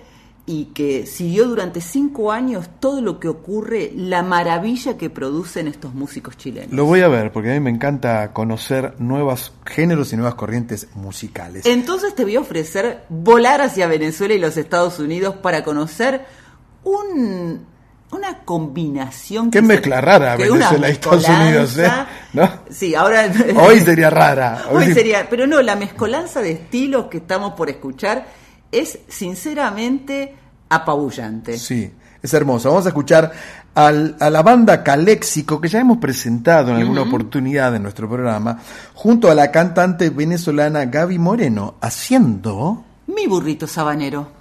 B: y que siguió durante cinco años todo lo que ocurre, la maravilla que producen estos músicos chilenos.
A: Lo voy a ver porque a mí me encanta conocer nuevos géneros y nuevas corrientes musicales.
B: Entonces te voy a ofrecer volar hacia Venezuela y los Estados Unidos para conocer un, una combinación.
A: Qué
B: que se-
A: mezcla rara
B: que
A: Venezuela y Estados Unidos, ¿eh?
B: Sí, ahora.
A: Hoy sería rara.
B: Hoy sería. Pero no, la mezcolanza de estilos que estamos por escuchar es sinceramente apabullante.
A: Sí, es hermoso. Vamos a escuchar al- a la banda Caléxico, que ya hemos presentado en alguna oportunidad en nuestro programa, junto a la cantante venezolana Gaby Moreno, haciendo...
B: Mi burrito sabanero.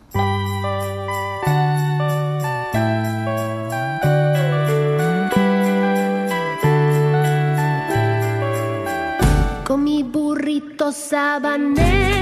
N: Burrito sabanero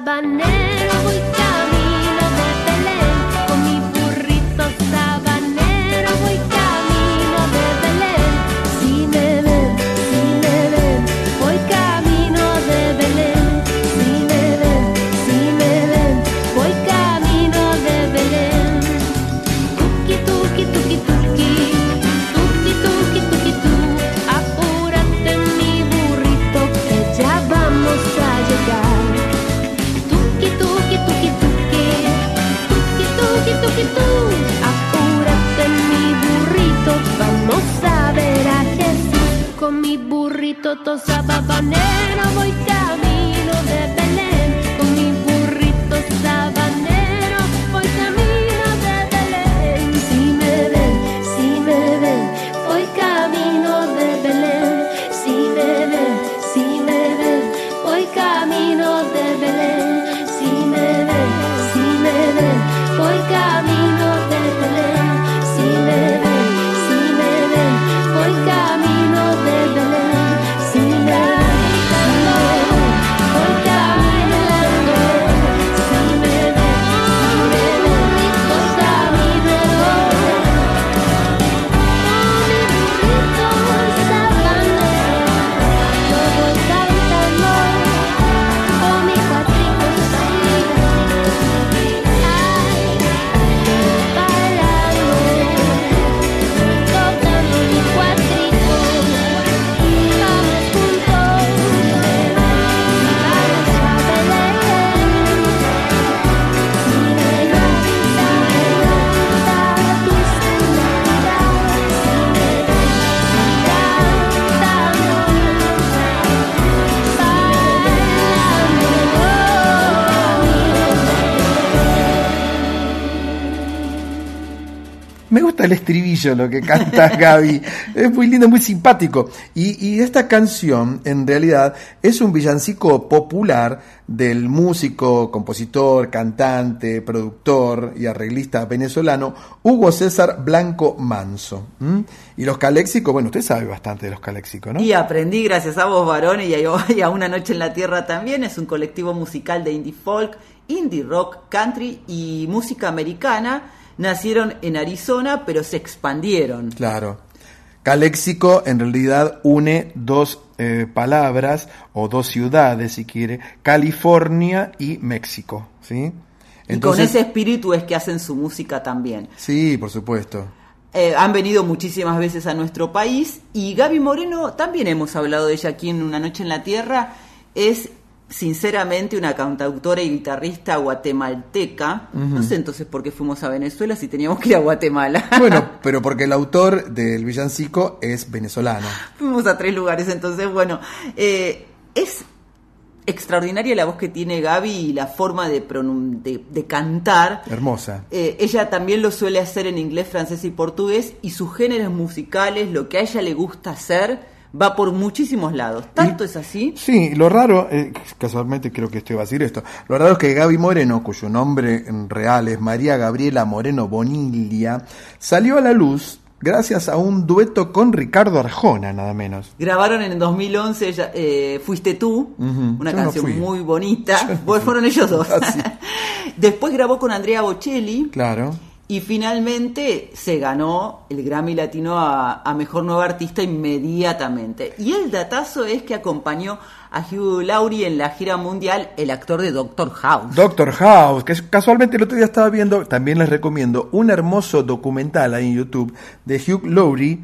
N: burrito I'm an animal. El
A: estribillo, lo que canta Gaby. Es muy lindo, muy simpático. Y, esta canción, en realidad, es un villancico popular del músico, compositor, cantante, productor y arreglista venezolano Hugo César Blanco Manso. Y los caléxicos, bueno, usted sabe bastante de los caléxicos, ¿no?
B: Y aprendí gracias a vos, varones, y y a Una Noche en la Tierra también. Es un colectivo musical de indie folk, indie rock, country y música americana. Nacieron en Arizona, pero se expandieron.
A: Claro. Caléxico en realidad une dos eh, palabras o dos ciudades, si quiere, California y México, ¿sí?
B: y con ese espíritu es que hacen su música también.
A: Sí, por supuesto.
B: Eh, han venido muchísimas veces a nuestro país y Gaby Moreno, también hemos hablado de ella aquí en Una Noche en la Tierra, es sinceramente una cantautora y guitarrista guatemalteca. No sé entonces por qué fuimos a Venezuela si teníamos que ir a Guatemala.
A: Bueno, pero porque el autor del villancico es venezolano.
B: Fuimos a tres lugares, entonces, bueno, eh, es extraordinaria la voz que tiene Gaby y la forma de, de, de cantar.
A: Hermosa.
B: Eh, ella también lo suele hacer en inglés, francés y portugués y sus géneros musicales, lo que a ella le gusta hacer, va por muchísimos lados. ¿Tanto es así?
A: Sí, lo raro, eh, casualmente creo que estoy a decir esto, lo raro es que Gaby Moreno, cuyo nombre en real es María Gabriela Moreno Bonilla, salió a la luz gracias a un dueto con Ricardo Arjona, nada menos.
B: Grabaron en 2011 ella, eh, Fuiste tú, una
A: Yo no
B: canción muy bonita. Pues fueron ellos dos. Después grabó con Andrea Bocelli.
A: Claro.
B: Y finalmente se ganó el Grammy Latino a, Mejor Nueva Artista inmediatamente. Y el datazo es que acompañó a Hugh Laurie en la gira mundial, el actor de Doctor House.
A: Doctor House, que casualmente el otro día estaba viendo, también les recomiendo, un hermoso documental ahí en YouTube de Hugh Laurie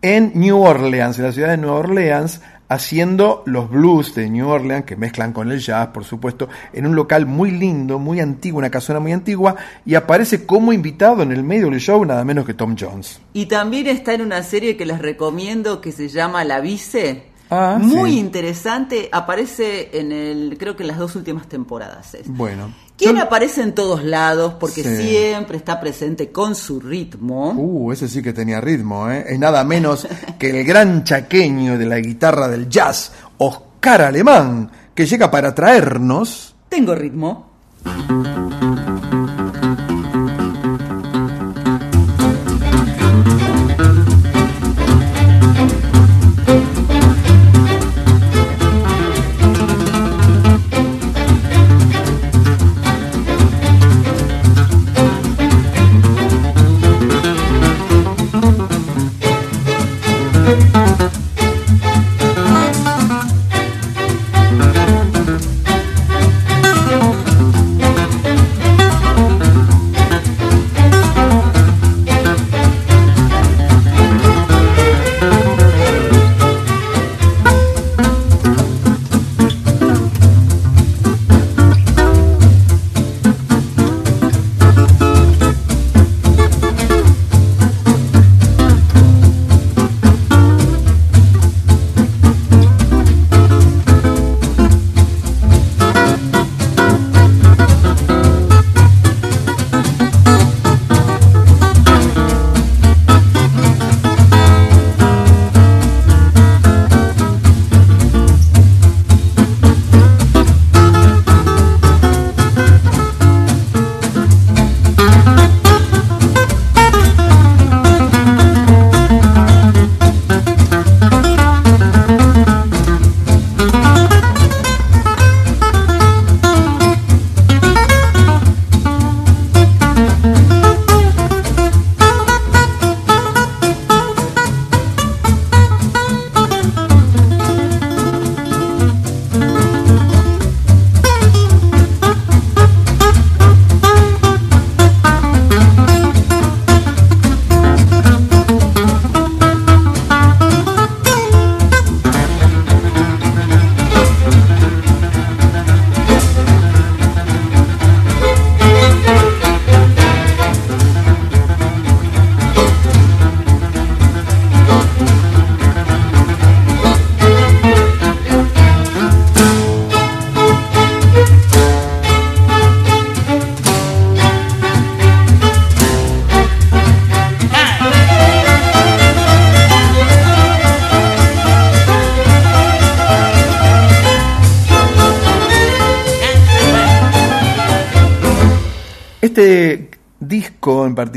A: en New Orleans, en la ciudad de Nueva Orleans, haciendo los blues de New Orleans, que mezclan con el jazz, por supuesto, en un local muy lindo, muy antiguo, una casona muy antigua, y aparece como invitado en el medio del show nada menos que Tom Jones.
B: Y también está en una serie que les recomiendo que se llama La Vice.
A: Ah,
B: Muy
A: sí.
B: interesante, aparece en el, creo que en las dos últimas temporadas. es.
A: Bueno.
B: ¿Quién aparece en todos lados? Porque
A: Sí.
B: siempre está presente con su ritmo.
A: Uh, ese sí que tenía ritmo, ¿eh? Es nada menos que el gran chaqueño de la guitarra del jazz, Oscar Alemán, que llega para traernos...
B: Tengo ritmo.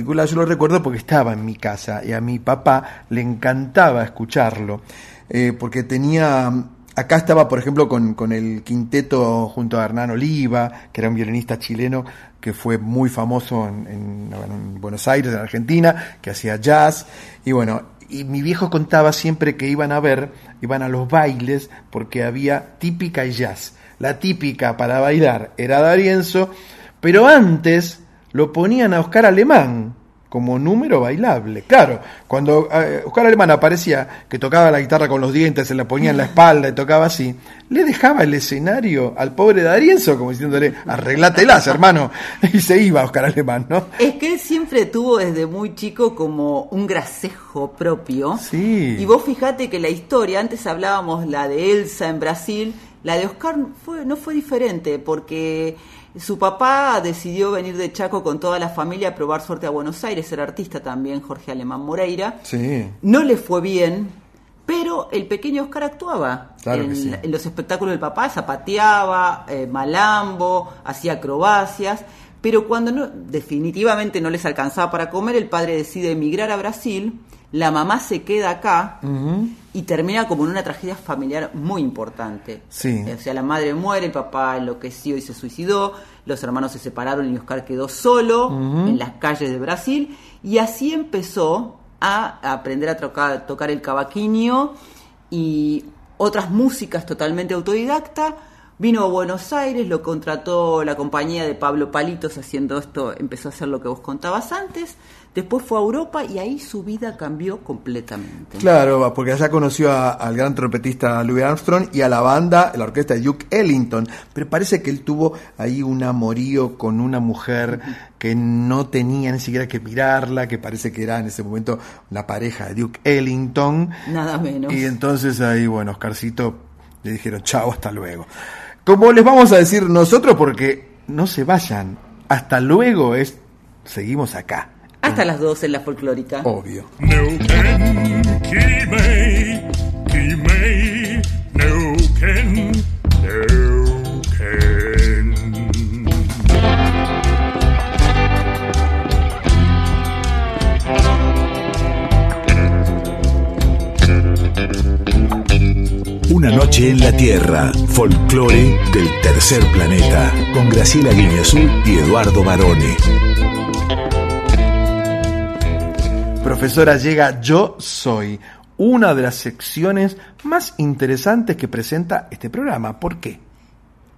A: Yo lo recuerdo porque estaba en mi casa y a mi papá le encantaba escucharlo, eh, porque tenía Acá estaba, por ejemplo, con, con, el quinteto junto a Hernán Oliva, que era un violinista chileno que fue muy famoso en, en, en, Buenos Aires, en Argentina, que hacía jazz. Y bueno, y mi viejo contaba siempre que iban a ver, iban a los bailes, porque había típica y jazz. La típica para bailar era Darienzo, pero antes lo ponían a Oscar Alemán, como número bailable. Claro, cuando eh, Oscar Alemán aparecía que tocaba la guitarra con los dientes, se la ponía en la espalda y tocaba así, le dejaba el escenario al pobre Darienzo como diciéndole, arreglátelas, hermano, y se iba Oscar Alemán, ¿no?
B: Es que él siempre tuvo desde muy chico como un gracejo propio.
A: Sí.
B: Y vos fijate que la historia, antes hablábamos la de Elsa en Brasil, la de Oscar fue, no fue diferente, porque su papá decidió venir de Chaco con toda la familia a probar suerte a Buenos Aires, era artista también, Jorge Alemán Moreira.
A: Sí.
B: No le fue bien, pero el pequeño Oscar actuaba.
A: Claro
B: en,
A: que sí.
B: en los espectáculos del papá zapateaba, eh, malambo, hacía acrobacias. Pero cuando no, definitivamente no les alcanzaba para comer, el padre decide emigrar a Brasil, la mamá se queda acá
A: Uh -huh.
B: y termina como en una tragedia familiar muy importante.
A: Sí.
B: O sea, la madre muere, el papá enloqueció y se suicidó, los hermanos se separaron y Oscar quedó solo
A: Uh -huh.
B: en las calles de Brasil y así empezó a aprender a tocar, tocar el cavaquinho y otras músicas totalmente autodidacta. Vino a Buenos Aires, lo contrató la compañía de Pablo Palitos haciendo esto, empezó a hacer lo que vos contabas antes. Después fue a Europa y ahí su vida cambió completamente.
A: Claro, porque allá conoció a, al gran trompetista Louis Armstrong y a la banda, la orquesta de Duke Ellington. Pero parece que él tuvo ahí un amorío con una mujer que no tenía ni siquiera que mirarla, que parece que era en ese momento la pareja de Duke Ellington.
B: Nada menos.
A: Y entonces ahí, bueno, Oscarcito le dijeron chao, hasta luego. Como les vamos a decir nosotros, porque no se vayan, hasta luego es, seguimos acá.
B: Hasta las 12 en la folclórica.
A: Obvio.
G: Una noche en la Tierra, folclore del tercer planeta, con Graciela Guineazú y Eduardo Barone.
A: Profesora, llega Yo Soy, una de las secciones más interesantes que presenta este programa. ¿Por qué?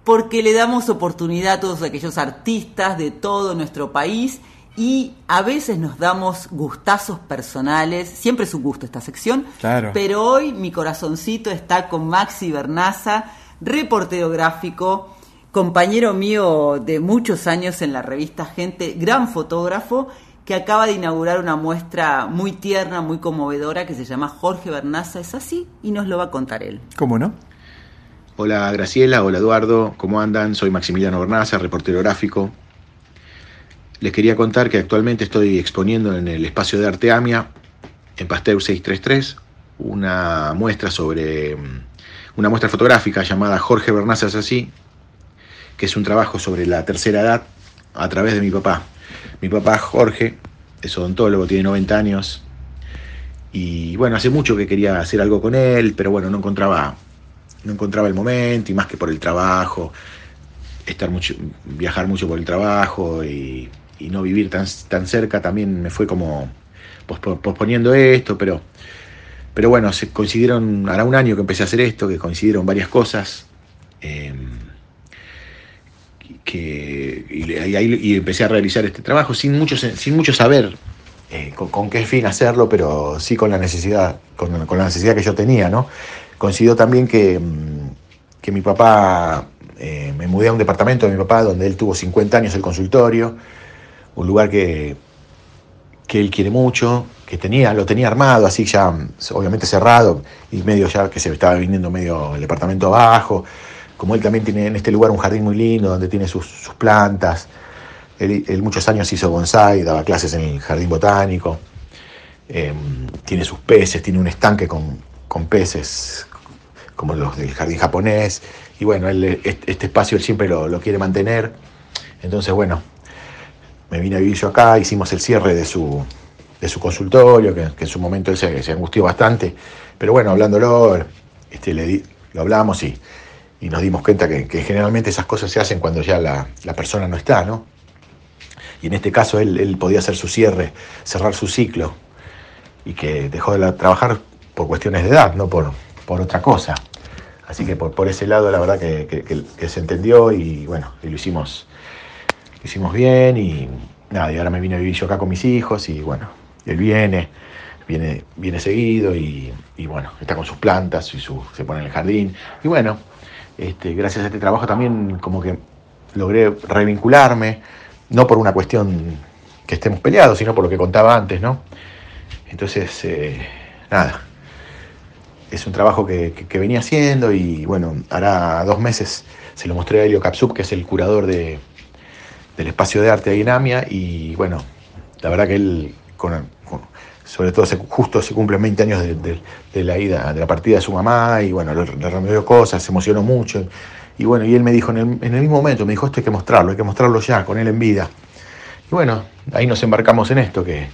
B: Porque le damos oportunidad a todos aquellos artistas de todo nuestro país y a veces nos damos gustazos personales, siempre es un gusto esta sección,
A: Claro.
B: pero hoy mi corazoncito está con Maxi Bernaza, reportero gráfico, compañero mío de muchos años en la revista Gente, gran fotógrafo, que acaba de inaugurar una muestra muy tierna, muy conmovedora, que se llama Jorge Bernaza, es así, y nos lo va a contar él.
A: ¿Cómo no?
O: Hola Graciela, hola Eduardo, ¿cómo andan? Soy Maximiliano Bernaza, reportero gráfico. Les quería contar que actualmente estoy exponiendo en el espacio de Arteamia, en Pasteur 633, una muestra sobre mm, una muestra fotográfica llamada Jorge Bernaza es así, que es un trabajo sobre la tercera edad a través de mi papá. Mi papá Jorge es odontólogo, tiene 90 años y bueno, hace mucho que quería hacer algo con él, pero bueno, no encontraba no encontraba el momento y más que por el trabajo, estar mucho, viajar mucho por el trabajo y, no vivir tan, tan cerca también me fue como pospo- posponiendo esto, pero, pero bueno, se coincidieron, hará un año que empecé a hacer esto, que coincidieron varias cosas. eh, que, y, y empecé a realizar este trabajo sin mucho, sin mucho saber eh, con, con qué fin hacerlo, pero sí con la necesidad, con, con la necesidad que yo tenía, ¿no? Coincidió también que, mm, que mi papá, eh, me mudé a un departamento de mi papá donde él tuvo 50 años el consultorio, un lugar que, que él quiere mucho, que tenía, lo tenía armado, así ya mm, obviamente cerrado, y medio ya que se estaba viniendo medio el departamento abajo. Como él también tiene en este lugar un jardín muy lindo donde tiene sus, sus plantas. Él, muchos años hizo bonsai, daba clases en el jardín botánico. Eh, tiene sus peces, tiene un estanque con, con peces como los del jardín japonés. Y bueno, este, este espacio él siempre lo, lo quiere mantener. Entonces, bueno, me vine a vivir yo acá, hicimos el cierre de su, de su consultorio, que, que en su momento él se, se, angustió bastante, pero bueno, hablándolo, este, le di, lo hablamos y, y, nos dimos cuenta que, que, generalmente esas cosas se hacen cuando ya la, la, persona no está, ¿no? Y en este caso él, él podía hacer su cierre, cerrar su ciclo, y que dejó de la, trabajar por cuestiones de edad, no por, por otra cosa. Así que por, por ese lado la verdad que, que, que, se entendió y bueno, y lo hicimos, lo hicimos bien y nada, y ahora me vine a vivir yo acá con mis hijos y bueno, él viene, viene, viene seguido y, y bueno, está con sus plantas y su, se pone en el jardín. Y bueno, este, gracias a este trabajo también como que logré revincularme, no por una cuestión que estemos peleados, sino por lo que contaba antes, ¿no? Entonces, eh, nada, es un trabajo que, que, venía haciendo y bueno, hará dos meses se lo mostré a Elio Capsup, que es el curador de, del espacio de arte de Inamia y bueno, la verdad que él, sobre todo justo se cumplen 20 años de, la ida, de la partida de su mamá y bueno, le, le remedió cosas, se emocionó mucho y bueno, y él me dijo en el, mismo momento, me dijo, esto hay que mostrarlo, hay que mostrarlo ya, con él en vida. Y bueno, ahí nos embarcamos en esto, que,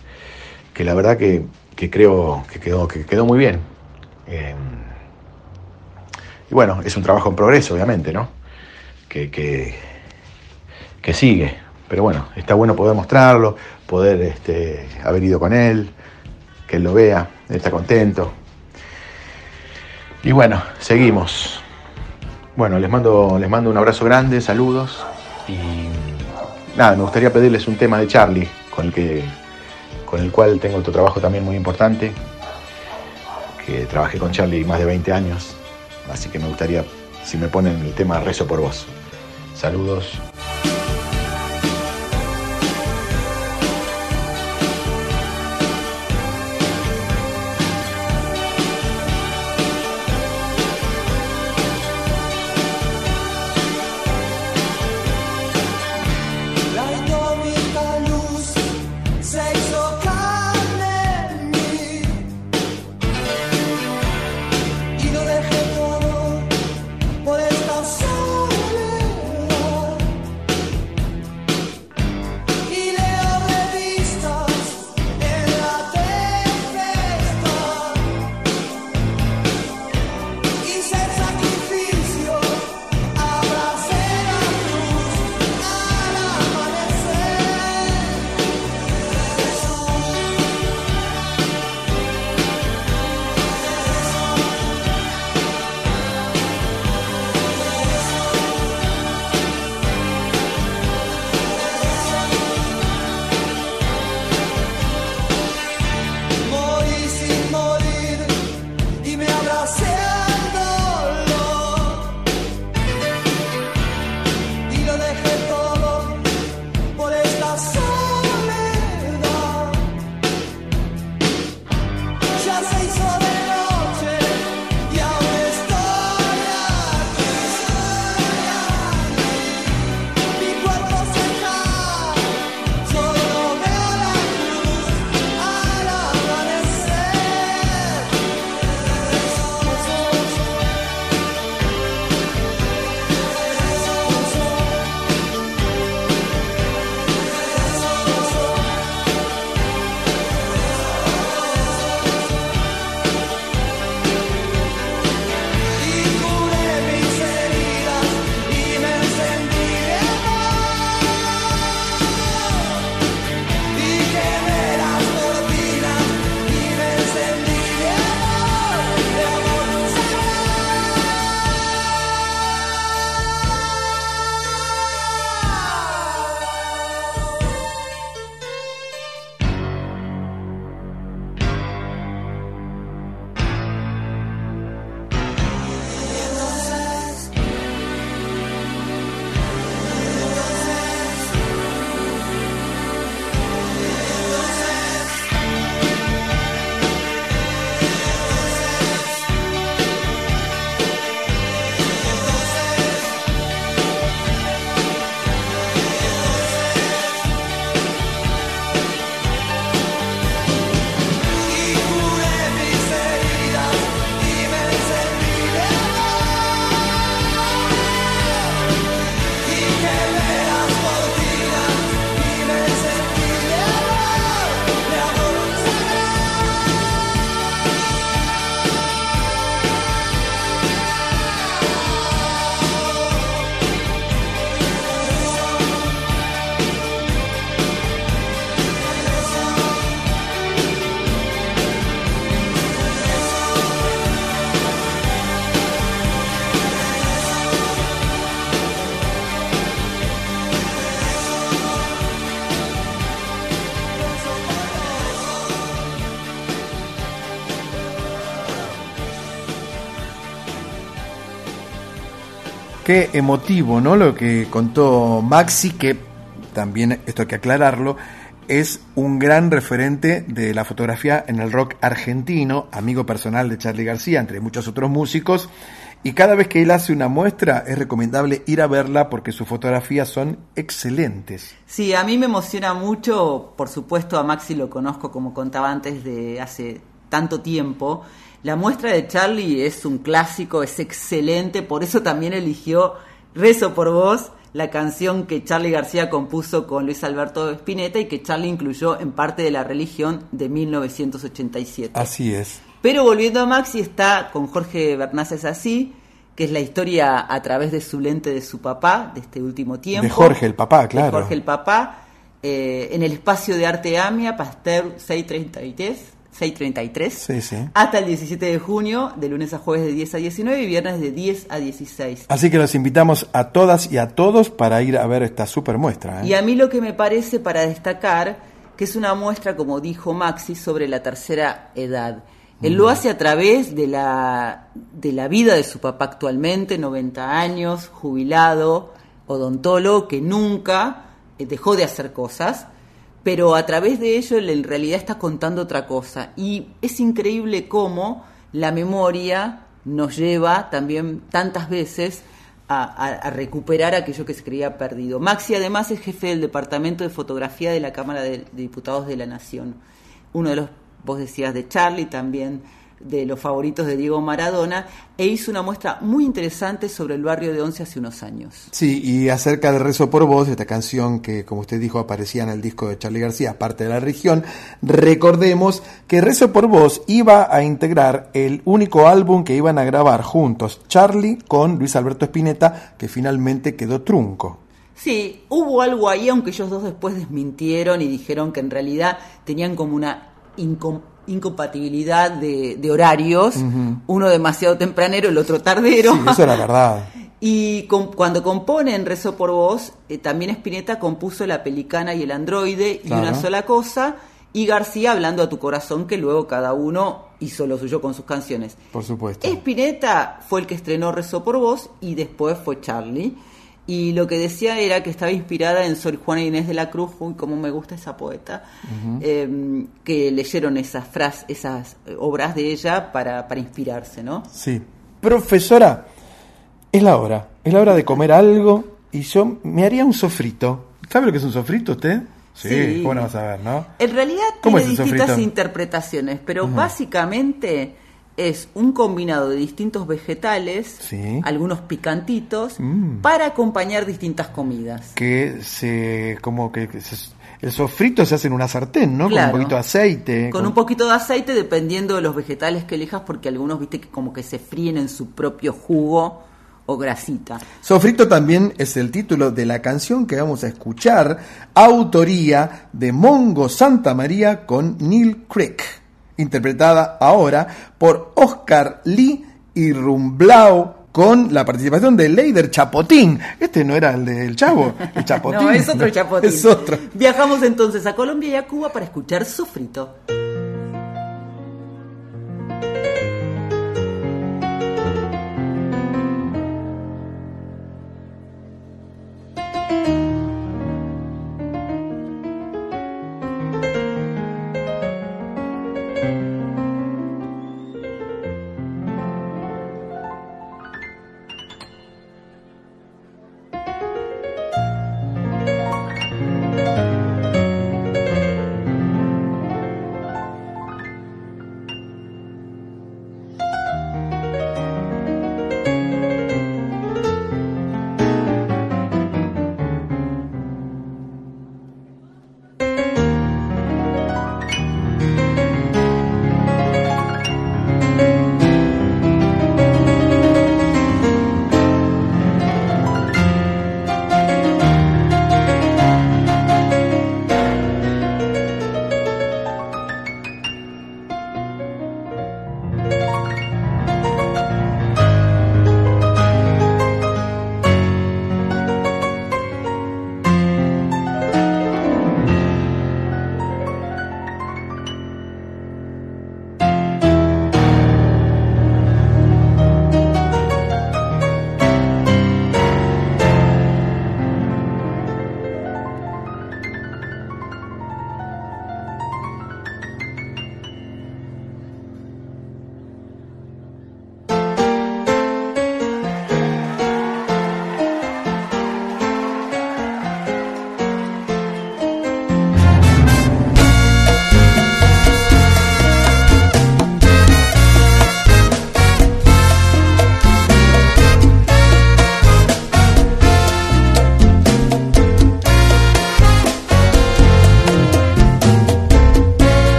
O: que la verdad que, que creo que quedó, que quedó muy bien. Eh, y bueno, es un trabajo en progreso, obviamente, ¿no? Que, que, que, sigue. Pero bueno, está bueno poder mostrarlo, poder este, haber ido con él, que lo vea, él está contento. Y bueno, seguimos. Bueno, les mando, les mando un abrazo grande, saludos. Y nada, me gustaría pedirles un tema de Charlie, con el que con el cual tengo otro trabajo también muy importante, que trabajé con Charlie más de 20 años, así que me gustaría, si me ponen el tema Rezo por vos. Saludos.
A: Qué emotivo, ¿no? Lo que contó Maxi, que también esto hay que aclararlo, es un gran referente de la fotografía en el rock argentino, amigo personal de Charlie García, entre muchos otros músicos. Y cada vez que él hace una muestra es recomendable ir a verla porque sus fotografías son excelentes.
B: Sí, a mí me emociona mucho, por supuesto a Maxi lo conozco como contaba antes de hace tanto tiempo. La muestra de Charlie es un clásico, es excelente, por eso también eligió Rezo por vos, la canción que Charlie García compuso con Luis Alberto Spinetta y que Charlie incluyó en parte de la religión de 1987.
A: Así es.
B: Pero volviendo a Maxi está con Jorge Bernaces así, que es la historia a través de su lente de su papá de este último tiempo.
A: De Jorge el papá, claro.
B: De Jorge el papá, eh, en el espacio de arte AMIA, Pasteur 633. 6.33
A: sí, sí.
B: hasta el 17 de junio, de lunes a jueves de 10 a 19 y viernes de 10 a 16.
A: Así que los invitamos a todas y a todos para ir a ver esta super muestra. ¿eh?
B: Y a mí lo que me parece para destacar, que es una muestra, como dijo Maxi, sobre la tercera edad. Él lo hace a través de la, de la vida de su papá actualmente, 90 años, jubilado, odontólogo, que nunca eh, dejó de hacer cosas pero a través de ello en realidad está contando otra cosa. Y es increíble cómo la memoria nos lleva también tantas veces a, recuperar aquello que se creía perdido. Maxi además es jefe del Departamento de Fotografía de la Cámara de Diputados de la Nación. Uno de los, vos decías, de Charlie también de los favoritos de Diego Maradona e hizo una muestra muy interesante sobre el barrio de Once hace unos años.
A: Sí, y acerca de Rezo por Vos, esta canción que, como usted dijo, aparecía en el disco de Charlie García, parte de la región, recordemos que Rezo por Vos iba a integrar el único álbum que iban a grabar juntos, Charlie con Luis Alberto Spinetta, que finalmente quedó trunco.
B: Sí, hubo algo ahí, aunque ellos dos después desmintieron y dijeron que en realidad tenían como una incompatibilidad de, horarios, uno demasiado tempranero, el otro tardero.
A: Sí, eso era verdad.
B: y cuando componen Rezo por Vos, eh, también Spinetta compuso La Pelicana y el Androide y Una Sola Cosa, y García hablando a tu corazón, que luego cada uno hizo lo suyo con sus canciones.
A: Por supuesto.
B: Spinetta fue el que estrenó Rezo por Vos y después fue Charlie. Y lo que decía era que estaba inspirada en Sor Juana Inés de la Cruz, uy, como me gusta esa poeta, em, que leyeron esas frases, esas obras de ella para, para inspirarse, ¿no?
A: Sí. Profesora, es la hora, es la hora de comer algo y yo me haría un sofrito. ¿Sabe lo que es un sofrito usted? Sí,
B: Sí.
A: bueno, vas a ver, ¿no?
B: En realidad
A: ¿Cómo
B: tiene distintas
A: sofrito?
B: interpretaciones, pero básicamente es un combinado de distintos vegetales,
A: Sí.
B: algunos picantitos,
A: Mm.
B: para acompañar distintas comidas.
A: Que se, como que se- el sofrito se hace en una sartén, ¿no?
B: Claro.
A: Con un poquito de aceite.
B: Con un poquito de aceite dependiendo de los vegetales que elijas, porque algunos, viste, que como que se fríen en su propio jugo o grasita.
A: Sofrito también es el título de la canción que vamos a escuchar, autoría de Mongo Santa María con Neil Crick, interpretada ahora por Oscar Lee y Rumblau con la participación de Leider Chapotín. Este no era el del Chavo, el Chapotín.
B: No, es otro chapotín.
A: Es otro.
B: Viajamos entonces a Colombia y a Cuba para escuchar Sofrito.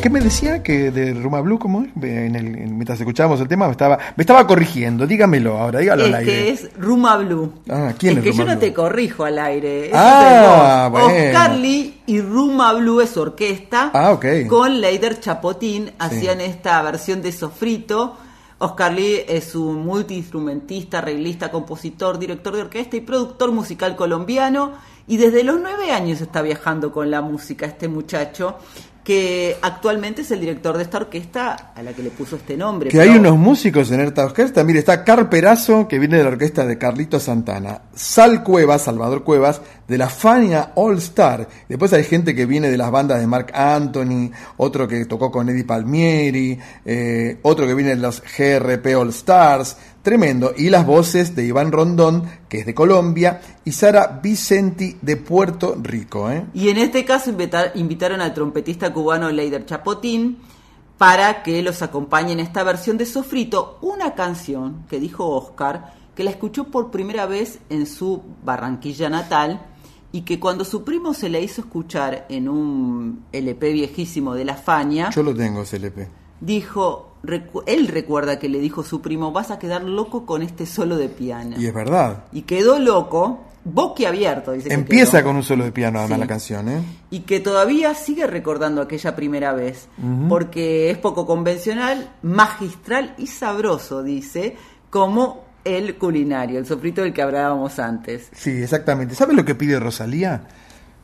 A: ¿Qué me decía que de Ruma Blue, cómo es? En el, en- mientras escuchábamos el tema, me estaba, me estaba corrigiendo. Dígamelo ahora, dígalo al
B: Es que
A: aire.
B: es Ruma Blue.
A: Ah, ¿quién
B: es
A: es
B: que
A: Ruma
B: yo no te corrijo al aire. Eso
A: Ah, bueno.
B: Oscar Lee y Ruma Blue es orquesta.
A: Ah, ok.
B: Con Leider Chapotín hacían esta versión de Sofrito. Oscar Lee es un multiinstrumentista, arreglista, compositor, director de orquesta y productor musical colombiano. Y desde los nueve años está viajando con la música este muchacho, que actualmente es el director de esta orquesta a la que le puso este nombre.
A: Que
B: Pero-
A: hay unos músicos en esta orquesta. Mire, está Carperazo, que viene de la orquesta de Carlito Santana. Sal Cuevas, Salvador Cuevas, de la Fania All Star. Después hay gente que viene de las bandas de Mark Anthony, otro que tocó con Eddie Palmieri, eh, otro que viene de los GRP All Stars. Tremendo. Y las voces de Iván Rondón, que es de Colombia, y Sara Vicenti de Puerto Rico. ¿eh?
B: Y en este caso invita- invitaron al trompetista cubano Leider Chapotín para que los acompañe en esta versión de Sofrito, una canción que dijo Oscar que la escuchó por primera vez en su Barranquilla natal y que cuando su primo se la hizo escuchar en un LP viejísimo de la Fania,
A: Yo lo tengo, CLP.
B: dijo, recu- él recuerda que le dijo su primo, vas a quedar loco con este solo de piano.
A: Y es verdad.
B: Y quedó loco, boquiabierto, dice
A: Empieza con un solo de piano, además,
B: Sí.
A: la canción. ¿eh?
B: y que todavía sigue recordando aquella primera vez, porque es poco convencional, magistral y sabroso, dice, como el culinario, el sofrito del que hablábamos antes.
A: Sí, exactamente. ¿Sabes lo que pide Rosalía?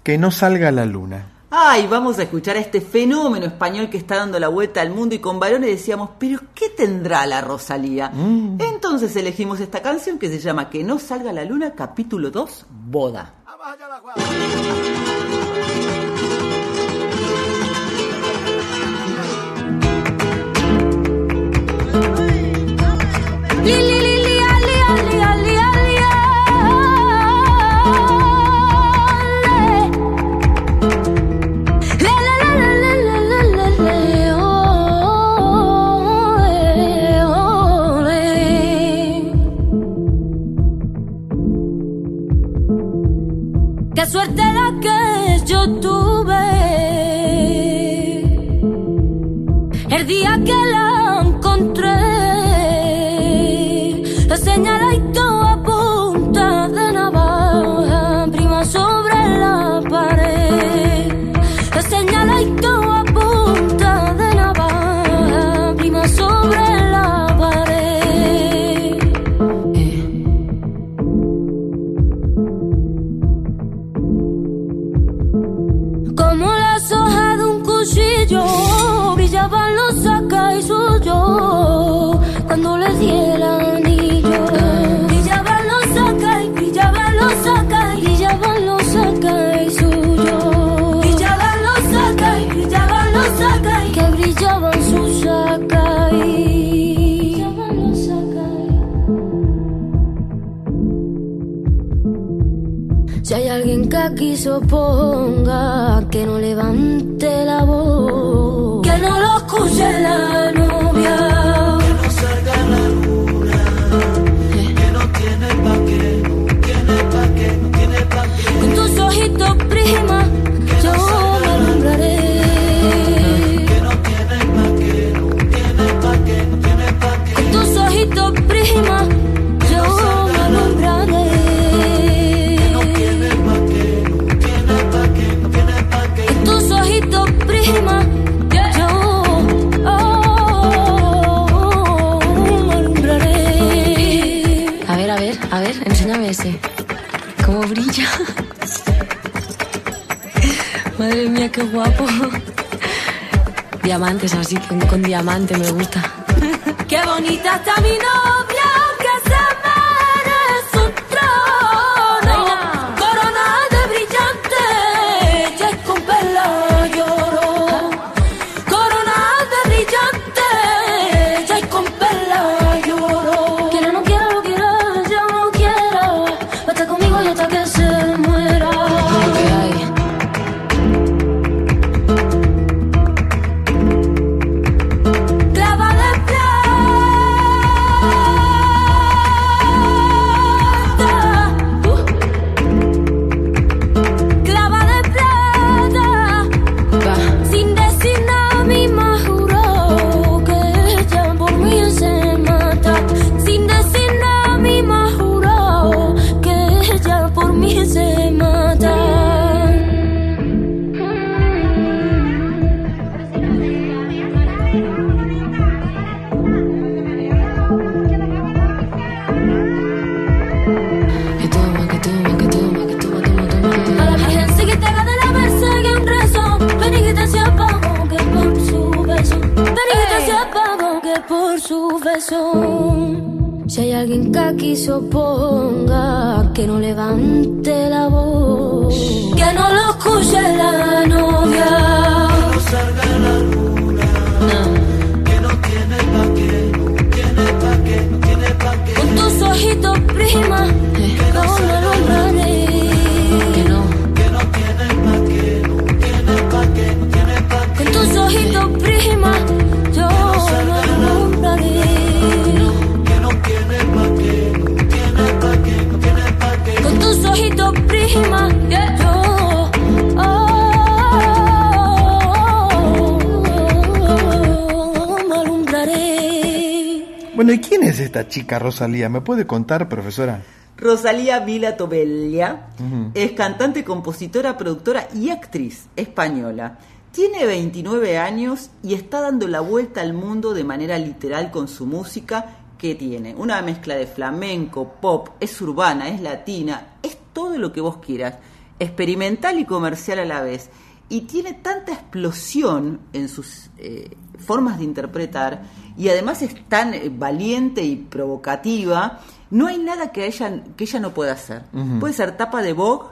A: Que no salga la luna.
B: Ay, vamos a escuchar a este fenómeno español que está dando la vuelta al mundo y con varones decíamos, pero ¿qué tendrá la Rosalía? Entonces elegimos esta canción que se llama Que no salga la luna, capítulo 2, boda.
N: Li, suerte aquí se oponga, que no levante la voz, que no lo escuche la Qué
P: guapo. Diamantes así, con, con diamante me gusta.
N: Qué bonita está mi novia
A: chica Rosalía? ¿Me puede contar, profesora?
B: Rosalía Vila Tobella es cantante, compositora, productora y actriz española. Tiene 29 años y está dando la vuelta al mundo de manera literal con su música que tiene una mezcla de flamenco, pop, es urbana, es latina, es todo lo que vos quieras, experimental y comercial a la vez. Y tiene tanta explosión en sus eh, formas de interpretar y además es tan eh, valiente y provocativa, no hay nada que ella, que ella no pueda hacer. Puede ser tapa de Vogue,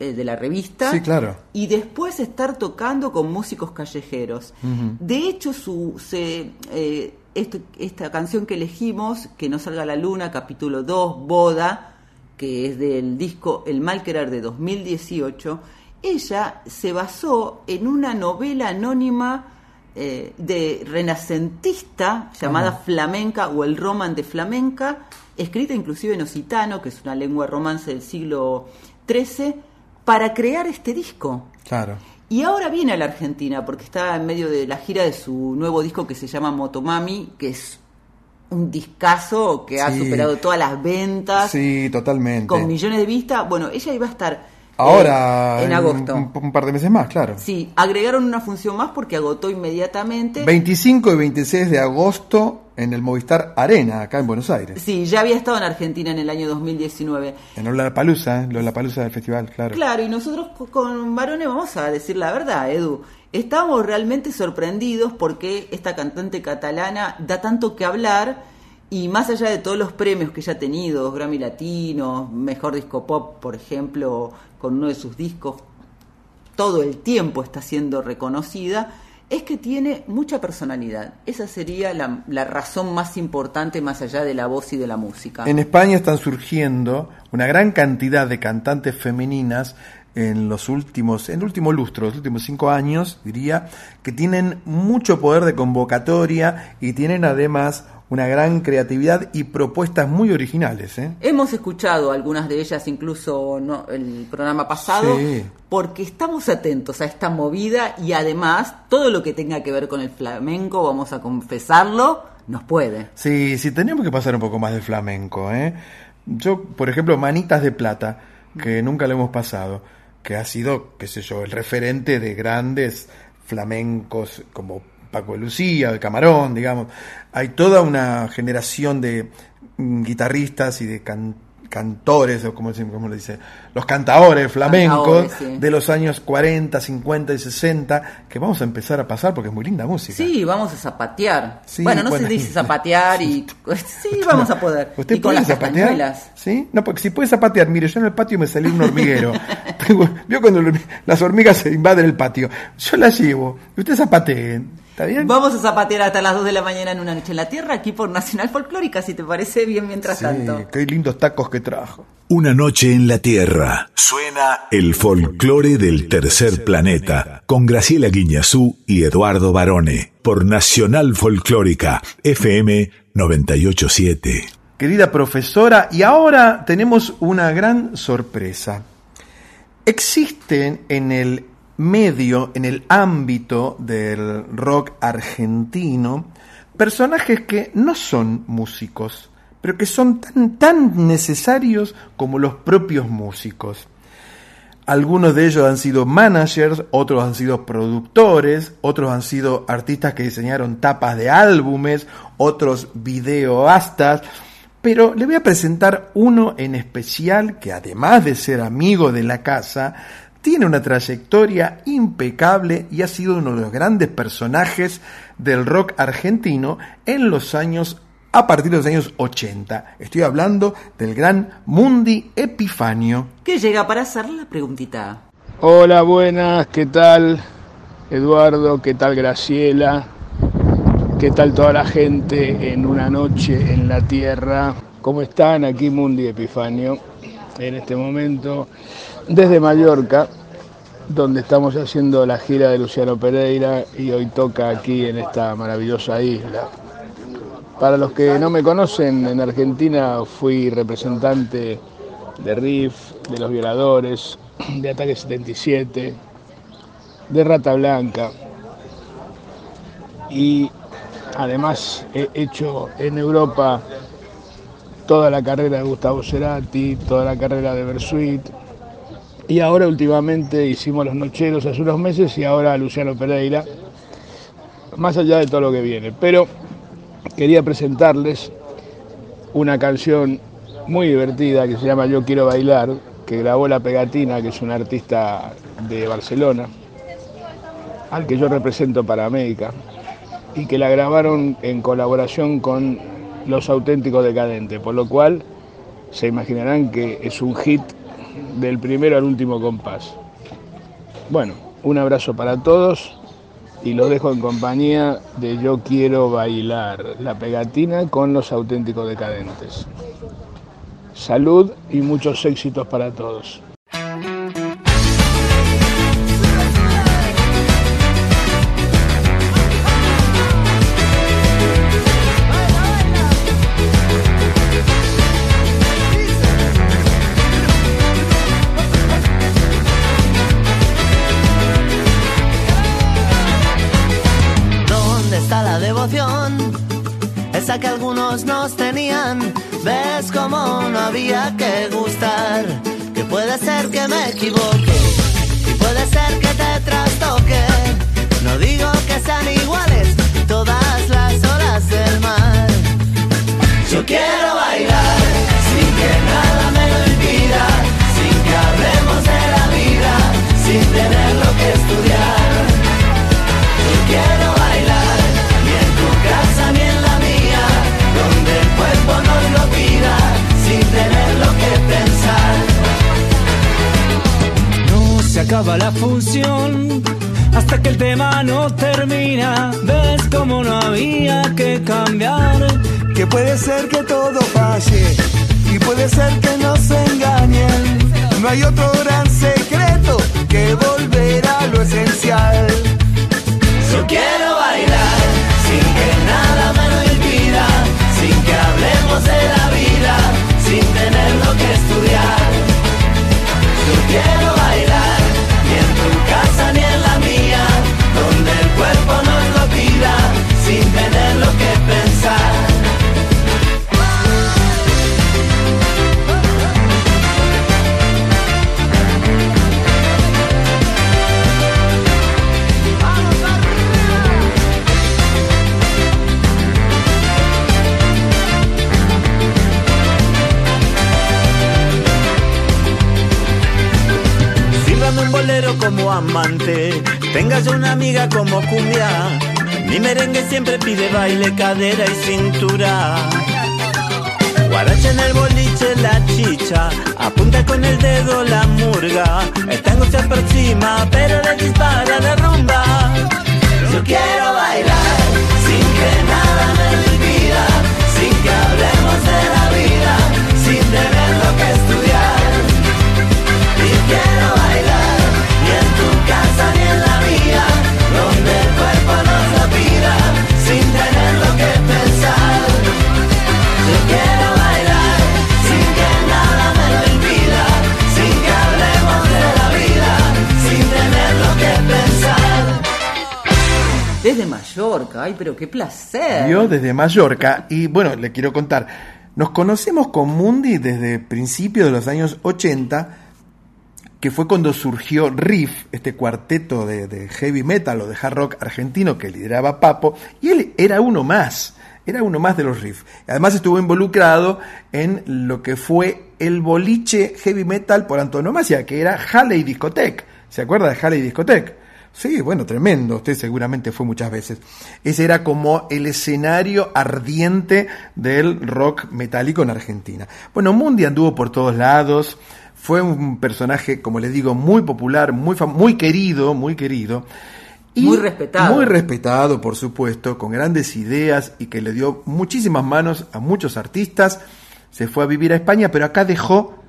B: eh, de la revista,
A: Sí, claro.
B: y después estar tocando con músicos callejeros. De hecho, su, se, eh, esto- esta canción que elegimos, Que no salga la luna, capítulo 2, Boda, que es del disco El Mal Querer de 2018, ella se basó en una novela anónima eh, de renacentista llamada. Flamenca o El Roman de Flamenca, escrita inclusive en occitano, que es una lengua romance del siglo XIII, para crear este disco.
A: Claro.
B: Y ahora viene a la Argentina porque está en medio de la gira de su nuevo disco que se llama Motomami, que es un discazo que ha superado todas las ventas,
A: Sí, totalmente.
B: con millones de vistas. Bueno, ella iba a estar eh,
A: Ahora,
B: en agosto.
A: Un, un par de meses más, claro.
B: Sí, agregaron una función más porque agotó inmediatamente.
A: 25 y 26 de agosto en el Movistar Arena, acá en Buenos Aires.
B: Sí, ya había estado en Argentina en el año 2019.
A: En Lollapalooza, ¿eh? Lollapalooza del festival, claro.
B: Claro, y nosotros co- con varones vamos a decir la verdad, Edu. Estábamos realmente sorprendidos porque esta cantante catalana da tanto que hablar y más allá de todos los premios que ella ha tenido, Grammy Latino, Mejor Disco Pop, por ejemplo, con uno de sus discos, todo el tiempo está siendo reconocida, es que tiene mucha personalidad. Esa sería la, la razón más importante más allá de la voz y de la música.
A: En España están surgiendo una gran cantidad de cantantes femeninas en los últimos, en el último lustro, los últimos cinco años, diría, que tienen mucho poder de convocatoria y tienen además una gran creatividad y propuestas muy originales. ¿eh?
B: Hemos escuchado algunas de ellas incluso no, el programa pasado
A: Sí.
B: porque estamos atentos a esta movida y además todo lo que tenga que ver con el flamenco, vamos a confesarlo, nos puede.
A: Sí, sí, tenemos que pasar un poco más de flamenco. ¿eh? Yo, por ejemplo, Manitas de Plata, que nunca lo hemos pasado, que ha sido, qué sé yo, el referente de grandes flamencos como Paco de Lucía, de Camarón, digamos. Hay toda una generación de mm, guitarristas y de can- cantores, o como, como le dice, los cantaores flamencos
B: sí.
A: de los años 40, 50 y 60, que vamos a empezar a pasar porque es muy linda música.
B: Sí, vamos a zapatear.
A: Sí,
B: bueno, no
A: bueno.
B: se dice zapatear y... Sí, vamos a poder.
A: ¿Usted
B: y con
A: puede
B: las
A: zapatear? ¿Sí? No, porque si puede zapatear, mire, yo en el patio me salí un hormiguero. ¿Vio cuando las hormigas se invaden el patio? Yo las llevo. Y usted zapatee. ¿Está bien?
B: Vamos a zapatear hasta las 2 de la mañana en una noche en la tierra, aquí por Nacional Folclórica, si te parece bien mientras
A: Sí,
B: tanto.
A: qué lindos tacos que trajo.
G: Una noche en la Tierra. Suena el folclore del tercer planeta con Graciela Guiñazú y Eduardo Barone por Nacional Folclórica FM 987.
A: Querida profesora, y ahora tenemos una gran sorpresa. Existen en el medio, en el ámbito del rock argentino, personajes que no son músicos, pero que son tan, tan necesarios como los propios músicos. Algunos de ellos han sido managers, otros han sido productores, otros han sido artistas que diseñaron tapas de álbumes, otros videoastas. Pero le voy a presentar uno en especial que además de ser amigo de la casa, tiene una trayectoria impecable y ha sido uno de los grandes personajes del rock argentino en los años a partir de los años 80. Estoy hablando del gran Mundi Epifanio.
B: Que llega para hacer la preguntita.
Q: Hola, buenas, ¿qué tal? Eduardo, ¿qué tal Graciela? ¿Qué tal toda la gente en una noche en la Tierra? ¿Cómo están? Aquí Mundi Epifanio, en este momento desde Mallorca, donde estamos haciendo la gira de Luciano Pereira y hoy toca aquí en esta maravillosa isla. Para los que no me conocen, en Argentina fui representante de RIF, de Los Violadores, de Ataque 77, de Rata Blanca y además he hecho en Europa toda la carrera de Gustavo Cerati, toda la carrera de Bersuit y ahora últimamente hicimos Los Nocheros hace unos meses y ahora Luciano Pereira, más allá de todo lo que viene. Pero quería presentarles una canción muy divertida que se llama Yo Quiero Bailar, que grabó La Pegatina, que es un artista de Barcelona, al que yo represento para América, y que la grabaron en colaboración con Los Auténticos Decadentes, por lo cual se imaginarán que es un hit del primero al último compás. Bueno, un abrazo para todos y los dejo en compañía de Yo Quiero Bailar, la pegatina con los auténticos decadentes. Salud y muchos éxitos para todos.
R: Baile, cadera y cintura. Guaracha en el boliche, la chicha, apunta con el dedo la murga. El tango se aproxima, pero le dispara la rumba.
S: Yo quiero bailar sin que nada me lo impida, sin que hablemos de la vida, sin tener lo que estudiar. Yo quiero bailar, ni en tu casa
B: Desde Mallorca, ay, pero qué placer.
A: Yo desde Mallorca y bueno, le quiero contar. Nos conocemos con Mundi desde principios de los años 80, que fue cuando surgió Riff, este cuarteto de, heavy metal o de hard rock argentino que lideraba Papo, y él era uno más, era uno más de los Riff. Además estuvo involucrado en lo que fue el boliche heavy metal por antonomasia, que era Halley Discotech. ¿Se acuerda de Halley Discotech? Sí, bueno, tremendo. Usted seguramente fue muchas veces. Ese era como el escenario ardiente del rock metálico en Argentina. Bueno, Mundi anduvo por todos lados. Fue un personaje, como les digo, muy popular, muy, muy querido, muy querido. Y
B: Muy respetado.
A: Muy respetado, por supuesto, con grandes ideas y que le dio muchísimas manos a muchos artistas. Se fue a vivir a España, pero acá dejó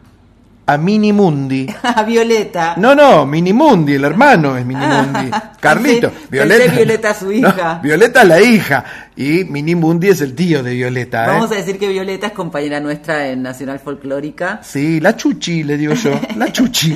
A: a Mini Mundi.
B: A Violeta.
A: No, no, Minimundi, el hermano es Minimundi. Carlito.
B: Pensé- pensé Violeta su hija.
A: No, Violeta es la hija. Y Minimundi es el tío de Violeta. ¿eh?
B: Vamos a decir que Violeta es compañera nuestra en Nacional Folclórica.
A: Sí, la Chuchi, le digo yo. La Chuchi.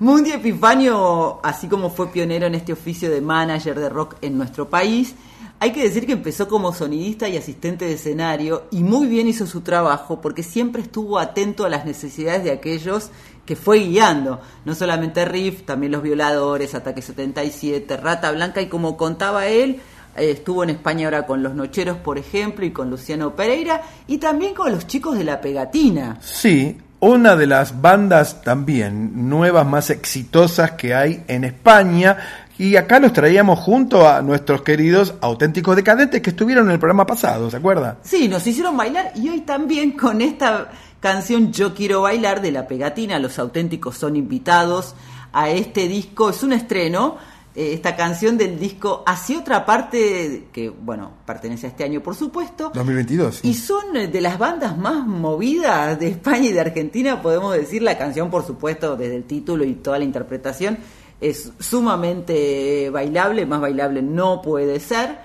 B: Mundi Epifanio, así como fue pionero en este oficio de manager de rock en nuestro país, hay que decir que empezó como sonidista y asistente de escenario y muy bien hizo su trabajo porque siempre estuvo atento a las necesidades de aquellos que fue guiando. No solamente Riff, también Los Violadores, Ataque 77, Rata Blanca y como contaba él, eh, estuvo en España ahora con Los Nocheros, por ejemplo, y con Luciano Pereira y también con los chicos de La Pegatina.
A: Sí, una de las bandas también nuevas más exitosas que hay en España. Y acá los traíamos junto a nuestros queridos auténticos decadentes que estuvieron en el programa pasado, ¿se acuerda?
B: Sí, nos hicieron bailar y hoy también con esta canción Yo quiero bailar de la pegatina, los auténticos son invitados a este disco, es un estreno, eh, esta canción del disco hacia otra parte que, bueno, pertenece a este año por supuesto,
A: 2022. sí.
B: y son eh, de las bandas más movidas de España y de Argentina, podemos decir, la canción por supuesto desde el título y toda la interpretación es sumamente bailable, más bailable no puede ser.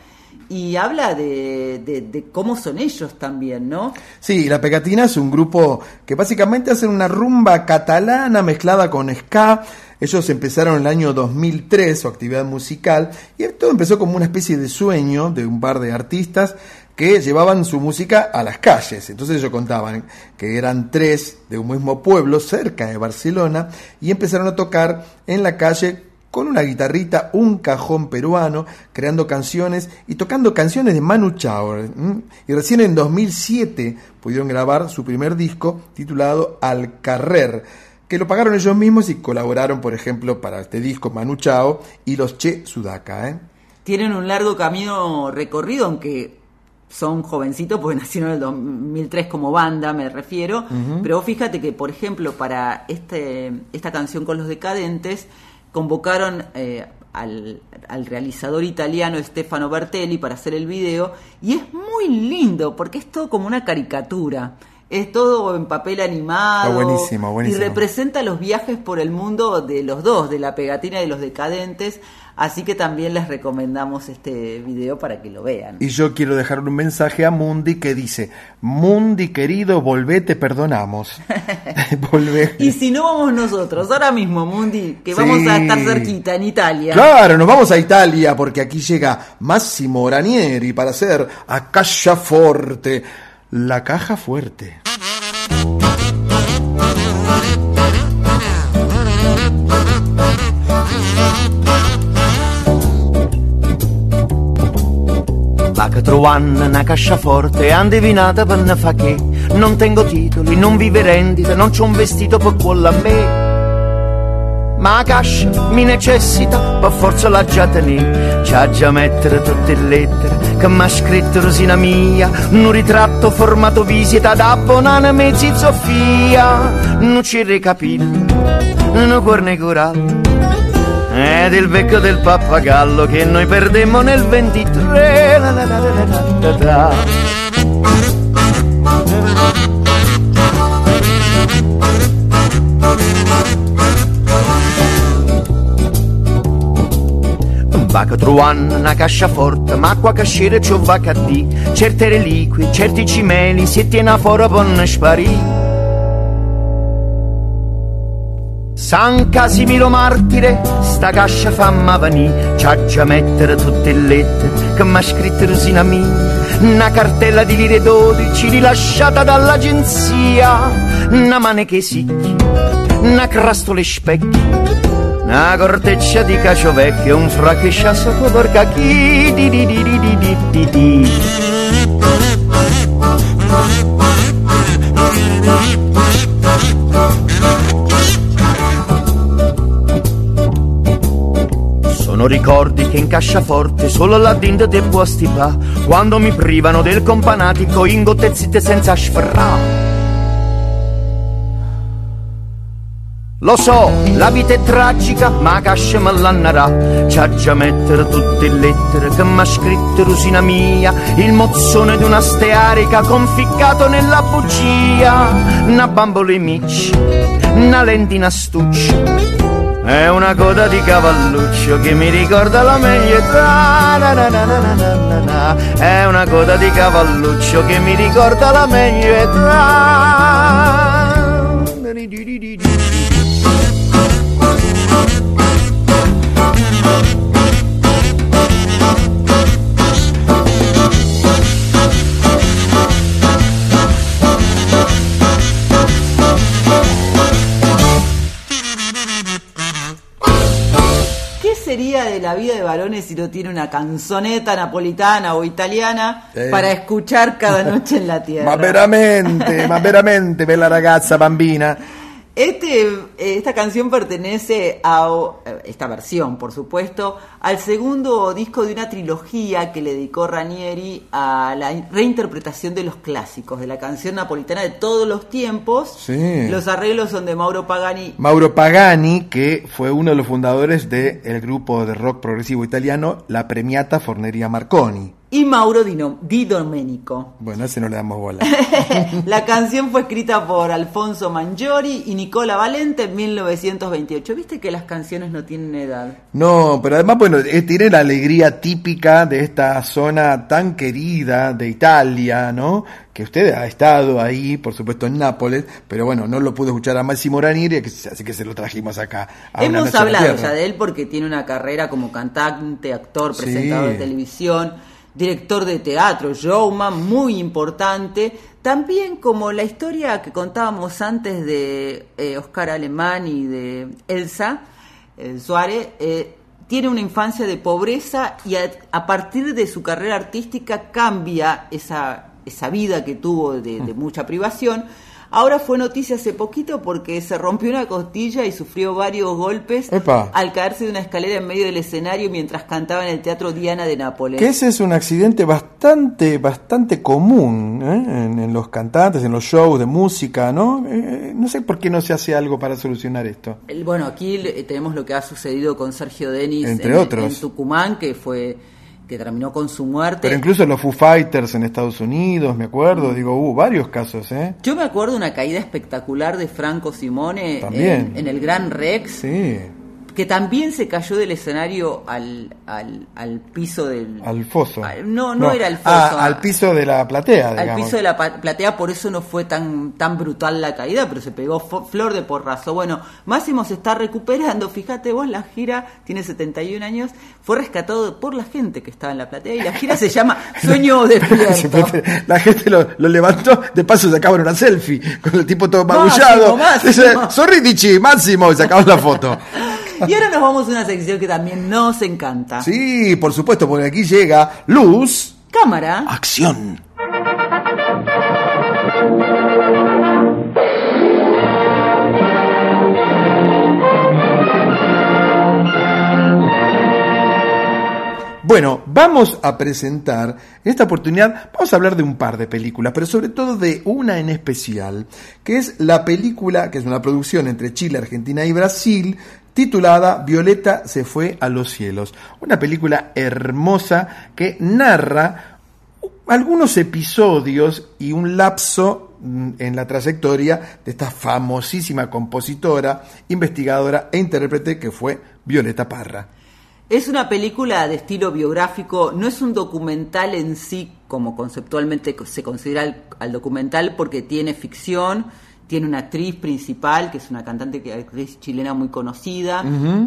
B: Y habla de, de- cómo son ellos también, ¿no?
A: Sí, La Pegatina es un grupo que básicamente hacen una rumba catalana mezclada con ska. Ellos empezaron en el año 2003 su actividad musical y todo empezó como una especie de sueño de un par de artistas que llevaban su música a las calles. Entonces ellos contaban que eran tres de un mismo pueblo cerca de Barcelona y empezaron a tocar en la calle con una guitarrita, un cajón peruano, creando canciones y tocando canciones de Manu Chao. Y recién en 2007 pudieron grabar su primer disco titulado Al Carrer, que lo pagaron ellos mismos y colaboraron, por ejemplo, para este disco Manu Chao y los Che Sudaka. ¿eh?
B: Tienen un largo camino recorrido, aunque son jovencitos, porque nacieron en el 2003 como banda, me refiero. Pero fíjate que, por ejemplo, para este, esta canción con los decadentes, convocaron eh, al, al realizador italiano Stefano Bertelli para hacer el video. Y es muy lindo, porque es todo como una caricatura. Es todo en papel animado.
A: Está buenísimo, buenísimo.
B: Y representa los viajes por el mundo de los dos, de la pegatina y de los decadentes. Así que también les recomendamos este video para que lo vean.
A: Y yo quiero dejar un mensaje a Mundi que dice, Mundi querido, volvé, te perdonamos. Volvé.
B: Y si no vamos nosotros, ahora mismo, Mundi, que vamos
A: Sí.
B: a estar cerquita en Italia.
A: Claro, nos vamos a Italia porque aquí llega Massimo Ranieri para hacer a Caja Forte, la caja fuerte.
T: Che trovano una casciaforte e indovinata per ne fa che. Non tengo titoli, non vive rendite, non c'ho un vestito per quello a me. Ma la cascia mi necessita, per forza la già tenere C'ha già mettere tutte le lettere che m'ha scritto Rosina mia. Un ritratto formato visita da Bonana mezzi Sofia Non ci recapita, non corne corallo ed il becco del pappagallo che noi perdemmo nel 23 la la la la la la la. Va che trovano una casciaforte, ma qua casciere ci va a di Certe reliquie, certi cimeli, si tiene fuori per non sparire San Casimiro martire, sta cascia famma venì, c'ha già mettere tutte le lettere che m'ha scritto Rosina mia. una cartella di lire 12 rilasciata dall'agenzia, una mane sicchi, una crastole specchi, una corteccia di cacio vecchio, un fracchescia sotto porca chi di di di di di di di di. Sono ricordi che in casciaforte solo la dinda te può stipà Quando mi privano del companatico in gottezzite senza sferrà Lo so, la vita è tragica, ma cascia me l'annarà. C'ha già mettere tutte le lettere che m'ha scritto Rusina mia. Il mozzone di una stearica conficcato nella bugia. Una bambola in micci, una lentina stuccia è una coda di cavalluccio che mi ricorda la meglio età. Na na na. È una coda di cavalluccio che mi ricorda la meglio età.
B: ¿Qué la vida de varones si no tiene una canzoneta napolitana o italiana
A: Eh.
B: para escuchar cada noche en la tierra?
A: Ma veramente, ma veramente, bella ragazza bambina.
B: Este, esta canción pertenece a eh, esta versión, por supuesto, al segundo disco de una trilogía que le dedicó Ranieri a la reinterpretación de los clásicos, de la canción napolitana de todos los tiempos.
A: Sí.
B: Los arreglos son de Mauro Pagani.
A: Mauro Pagani, que fue uno de los fundadores del grupo de rock progresivo italiano La Premiata Forneria Marconi.
B: Y Mauro Di Domenico.
A: Bueno, ese no le damos bola.
B: La canción fue escrita por Alfonso Mangiori y Nicola Valente en 1928. ¿Viste que las canciones no tienen edad?
A: No, pero además, bueno, eh, tiene la alegría típica de esta zona tan querida de Italia, ¿no? Que usted ha estado ahí, por supuesto, en Nápoles, pero bueno, no lo pudo escuchar a Massimo Ranieri, así que se lo trajimos acá. a
B: Hemos hablado ya de él porque tiene una carrera como cantante, actor,
A: Sí.
B: presentador de televisión, director de teatro, showman, muy importante. También como la historia que contábamos antes de eh, Oscar Alemán y de Elsa eh, Suárez, eh, tiene una infancia de pobreza y a, a partir de su carrera artística cambia esa, esa vida que tuvo de, de mucha privación. Ahora fue noticia hace poquito porque se rompió una costilla y sufrió varios golpes
A: Epa.
B: al caerse de una escalera en medio del escenario mientras cantaba en el Teatro Diana de Nápoles.
A: Que ese es un accidente bastante, bastante común ¿eh? en, en los cantantes, en los shows de música, ¿no? Eh, no sé por qué no se hace algo para solucionar esto.
B: Bueno, aquí tenemos lo que ha sucedido con Sergio Denis
A: Entre
B: en,
A: otros.
B: en Tucumán, que fue que terminó con su muerte.
A: Pero incluso los Foo Fighters en Estados Unidos, me acuerdo, digo, hubo varios casos, ¿eh?
B: Yo me acuerdo una caída espectacular de Franco Simone en, en el Gran Rex,
A: Sí,
B: que también se cayó del escenario al, al, al piso del...
A: al foso.
B: Al- no, no era el foso,
A: Ah,
B: a-
A: al piso de la platea,
B: al piso de la platea, por eso no fue tan tan brutal la caída, pero se pegó flor de porrazo. Bueno, Máximo se está recuperando, fíjate vos, la gira tiene 71 años, fue rescatado por la gente que estaba en la platea y la gira se llama Sueño despierto.
A: La gente lo, lo levantó, de paso sacaban una selfie con el tipo todo
B: Máximo,
A: magullado.
B: Máximo.
A: Dice, sorridici, Máximo, y sacaban la foto.
B: Y ahora nos vamos a una sección que también nos encanta.
A: Sí, por supuesto, porque aquí llega Luz,
B: Cámara.
A: acción. Bueno, vamos a presentar, en esta oportunidad vamos a hablar de un par de películas, pero sobre todo de una en especial, que es la película, que es una producción entre Chile, Argentina y Brasil, titulada Violeta se fue a los cielos. Una película hermosa que narra algunos episodios y un lapso mm, en la trayectoria de esta famosísima compositora, investigadora e intérprete que fue Violeta Parra.
B: Es una película de estilo biográfico, no es un documental en sí como conceptualmente se considera al, al documental porque tiene ficción, tiene una actriz principal que es una cantante que actriz chilena muy conocida,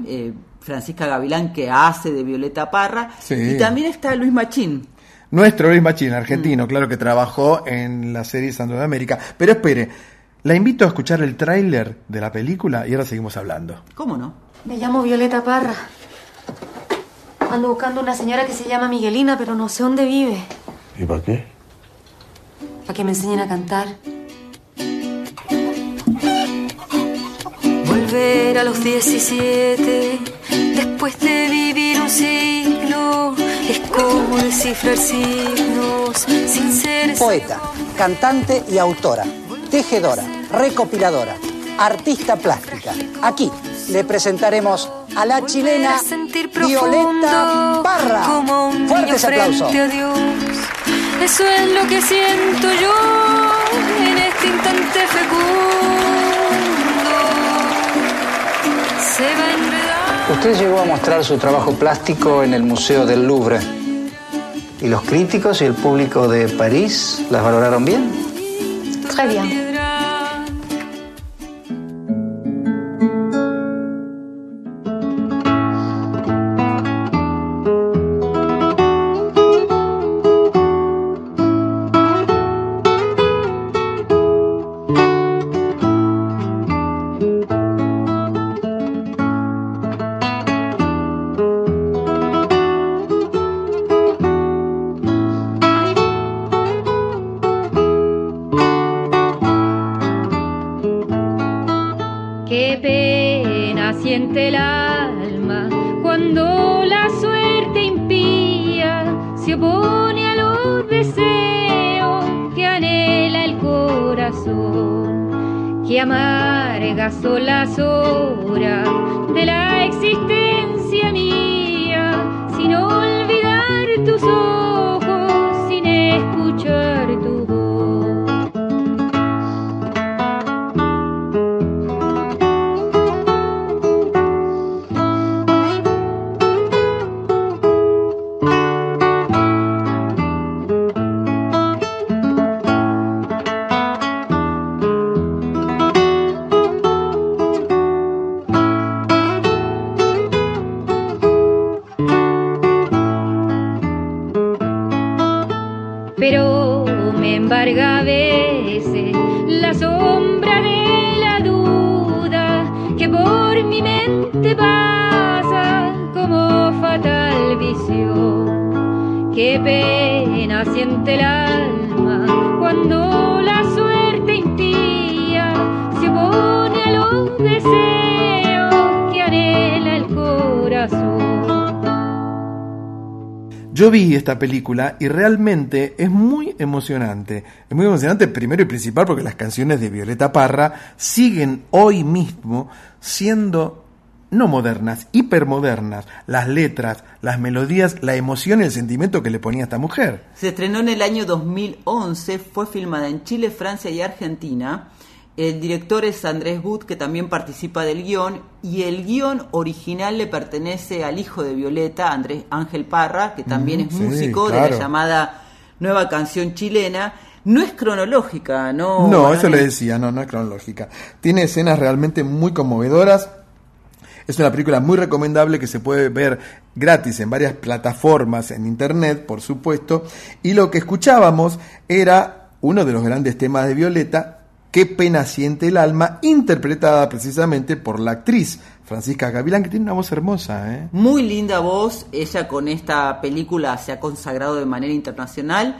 B: eh, Francisca Gavilán que hace de Violeta Parra
A: Sí.
B: y también está Luis Machín.
A: Nuestro Luis Machín,
B: Mm.
A: argentino, claro que trabajó en la serie Santo de América. Pero espere, la invito a escuchar el tráiler de la película y ahora seguimos hablando.
B: ¿Cómo no?
U: Me llamo Violeta Parra. Ando buscando una señora que se llama Miguelina, pero no sé dónde vive.
V: ¿Y para qué?
U: Para que me enseñen a cantar.
W: Volver a los 17, después de vivir un siglo, es como descifrar signos sin ser
X: Poeta, cantante y autora, tejedora, recopiladora, artista plástica. Aquí le presentaremos a la chilena Violeta Parra.
W: como un
X: Fuertes aplausos.
W: Eso es lo que siento yo en este instante fecundo.
X: Usted llegó a mostrar su trabajo plástico en el Museo del Louvre. ¿Y los críticos y el público de París las valoraron bien?
U: Très bien.
A: Esta película y realmente es muy emocionante. Es muy emocionante primero y principal porque las canciones de Violeta Parra siguen hoy mismo siendo no modernas, hipermodernas. Las letras, las melodías, la emoción y el sentimiento que le ponía esta mujer.
B: Se estrenó en el año 2011, fue filmada en Chile, Francia y Argentina. El director es Andrés Wood, que también participa del guion, y el guion original le pertenece al hijo de Violeta, Andrés Ángel Parra, que también
A: Mm,
B: es
A: sí,
B: músico de la llamada Nueva Canción Chilena. No es cronológica, ¿no?
A: No, eso le decía, no, no es cronológica. Tiene escenas realmente muy conmovedoras. Es una película muy recomendable que se puede ver gratis en varias plataformas en internet, por supuesto. Y lo que escuchábamos era uno de los grandes temas de Violeta, Qué pena siente el alma, interpretada precisamente por la actriz Francisca Gavilán, que tiene una voz hermosa, ¿eh?
B: Muy linda voz, ella con esta película se ha consagrado de manera internacional,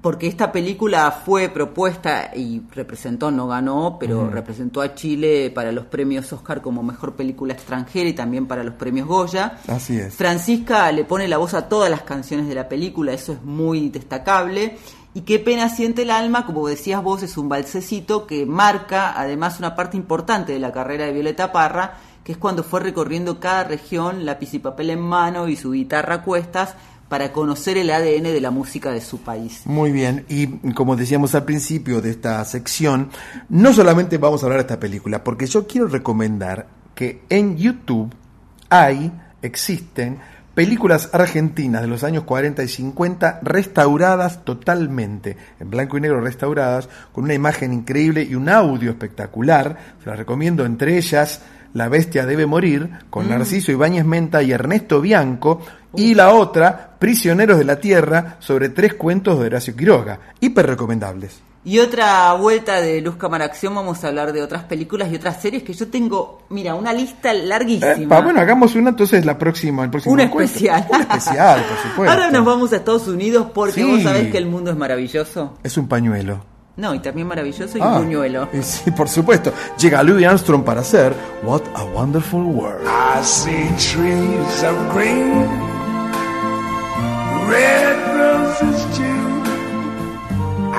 B: porque esta película fue propuesta y representó, no ganó, pero
A: Mm.
B: representó a Chile para los premios Oscar como mejor película extranjera y también para los premios Goya.
A: Así es.
B: Francisca le pone la voz a todas las canciones de la película, eso es muy destacable. Y qué pena siente el alma, como decías vos, es un balsecito que marca además una parte importante de la carrera de Violeta Parra, que es cuando fue recorriendo cada región, lápiz y papel en mano y su guitarra a cuestas, para conocer el ADN de la música de su país.
A: Muy bien, y como decíamos al principio de esta sección, no solamente vamos a hablar de esta película, porque yo quiero recomendar que en YouTube hay, existen, películas argentinas de los años 40 y 50 restauradas totalmente, en blanco y negro restauradas, con una imagen increíble y un audio espectacular. Se las recomiendo, entre ellas La bestia debe morir, con
B: Mm.
A: Narciso Ibáñez Menta y Ernesto Bianco, y la otra, Prisioneros de la Tierra, sobre tres cuentos de Horacio Quiroga. Hiper recomendables.
B: Y otra vuelta de Luz Cámara Acción, vamos a hablar de otras películas y otras series que yo tengo, mira, una lista larguísima.
A: Eh, pa- bueno, hagamos una entonces la próxima, el próximo
B: Un
A: encuentro.
B: especial.
A: Un especial, por supuesto.
B: Ahora nos vamos a Estados Unidos porque
A: Sí.
B: vos sabés que el mundo es maravilloso.
A: Es un pañuelo.
B: No, y también maravilloso y
A: Ah,
B: un buñuelo.
A: y sí, por supuesto. Llega Louis Armstrong para hacer What a Wonderful World.
V: I see trees of green, red.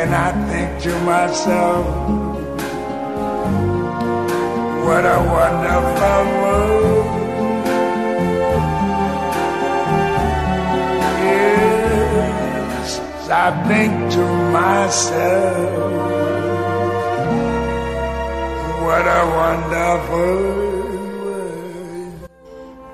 V: And I think to myself, what a wonderful world. Yes, I think to myself, what a wonderful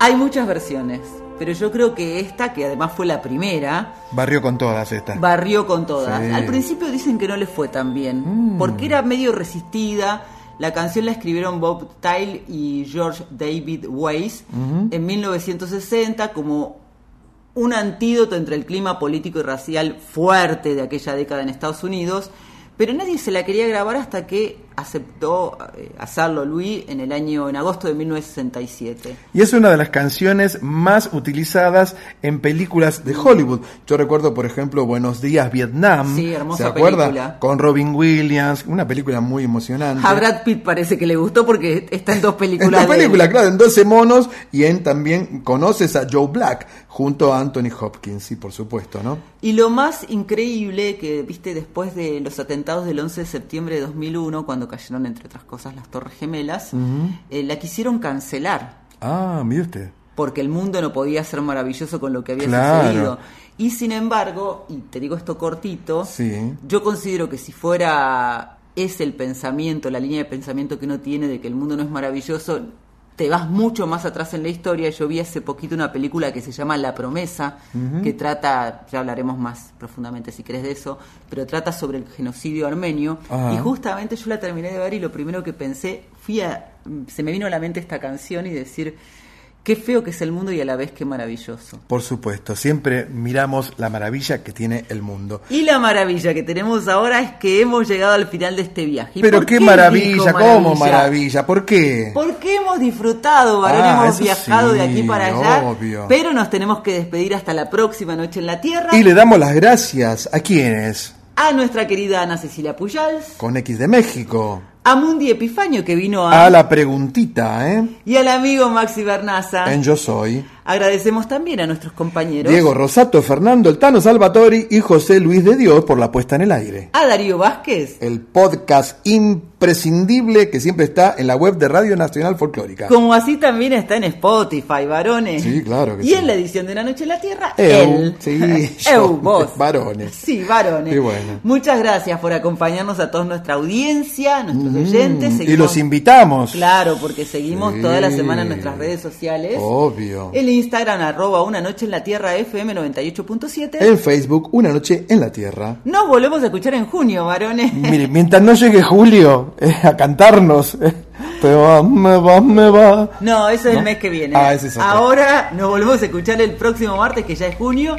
B: Hay muchas versiones, pero yo creo que esta, que además fue la primera,
A: Barrió con todas estas.
B: barrió con todas.
A: Sí.
B: Al principio dicen que no le fue tan bien, porque era medio resistida. La canción la escribieron Bob Tyle y George David Weiss en 1960 como un antídoto entre el clima político y racial fuerte de aquella década en Estados Unidos, pero nadie se la quería grabar hasta que aceptó eh, hacerlo Louis en el año en agosto de 1967.
A: Y es una de las canciones más utilizadas en películas de Hollywood. Yo recuerdo, por ejemplo, Buenos Días Vietnam.
B: Sí, hermosa
A: ¿Se acuerda?
B: película.
A: Con Robin Williams, una película muy emocionante.
B: A Brad Pitt parece que le gustó porque está en dos
A: En
B: películas.
A: la
B: de él.
A: película, claro, en 12 monos y en también conoces a Joe Black junto a Anthony Hopkins, sí, por supuesto, ¿no?
B: Y lo más increíble que viste después de los atentados del 11 de septiembre de 2001, cuando cayeron entre otras cosas las Torres Gemelas, eh, la quisieron cancelar
A: Ah, mire usted.
B: porque el mundo no podía ser maravilloso con lo que había
A: Claro.
B: sucedido. Y sin embargo, y te digo esto cortito,
A: Sí.
B: yo considero que si fuera ese el pensamiento, la línea de pensamiento que uno tiene de que el mundo no es maravilloso, te vas mucho más atrás en la historia. Yo vi hace poquito una película que se llama La Promesa, que trata, ya hablaremos más profundamente si querés de eso, pero trata sobre el genocidio armenio. Y justamente yo la terminé de ver y lo primero que pensé, fui a, se me vino a la mente esta canción y decir, qué feo que es el mundo y a la vez qué maravilloso.
A: Por supuesto, siempre miramos la maravilla que tiene el mundo.
B: Y la maravilla que tenemos ahora es que hemos llegado al final de este viaje. ¿Y
A: Pero qué maravilla, cómo maravilla, ¿por qué?
B: Porque hemos disfrutado, varón,
A: Ah,
B: hemos viajado de aquí para allá,
A: obvio.
B: pero nos tenemos que despedir hasta la próxima noche en la Tierra.
A: Y le damos las gracias a quienes,
B: A nuestra querida Ana Cecilia Pujals,
A: con X de México,
B: a Mundi Epifanio que vino a...
A: a la preguntita, ¿eh?
B: y al amigo Maxi Bernaza.
A: En Yo Soy.
B: Agradecemos también a nuestros compañeros.
A: Diego Rosato, Fernando El Tano Salvatori y José Luis de Dios por la puesta en el aire.
B: A Darío Vázquez.
A: El podcast imprescindible que siempre está en la web de Radio Nacional Folclórica.
B: Como así también está en Spotify, varones.
A: Sí, claro que
B: y
A: sí.
B: en la edición de Una Noche en la Tierra,
A: Eu,
B: él.
A: sí,
B: Eu,
A: yo,
B: vos.
A: varones.
B: Sí, varones.
A: Qué bueno.
B: Muchas gracias por acompañarnos a toda nuestra audiencia, a
A: Mm, y los invitamos.
B: Claro, porque seguimos
A: Sí.
B: toda la semana en nuestras redes sociales.
A: Obvio.
B: El Instagram, arroba una noche en la tierra FM 98.7.
A: En Facebook, Una Noche en la Tierra.
B: Nos volvemos a escuchar en junio, varones.
A: Mire, mientras no llegue Julio eh, a cantarnos, eh, te va, me va, me va.
B: No, eso es
A: ¿No?
B: el mes que viene.
A: Ah, ese es otro.
B: Ahora nos volvemos a escuchar el próximo martes, que ya es junio.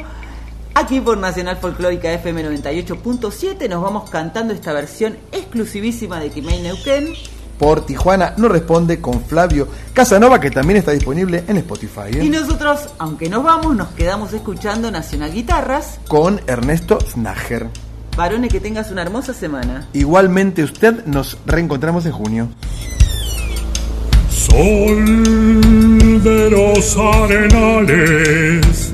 B: Aquí por Nacional Folclórica FM 98.7 nos vamos cantando esta versión exclusivísima de Kimei Neuquén.
A: Por Tijuana no responde con Flavio Casanova, que también está disponible en Spotify. ¿eh?
B: Y nosotros, aunque nos vamos, nos quedamos escuchando Nacional Guitarras.
A: Con Ernesto Snager.
B: Varones, que tengas una hermosa semana.
A: Igualmente usted, nos reencontramos en junio.
Y: Sol de los arenales,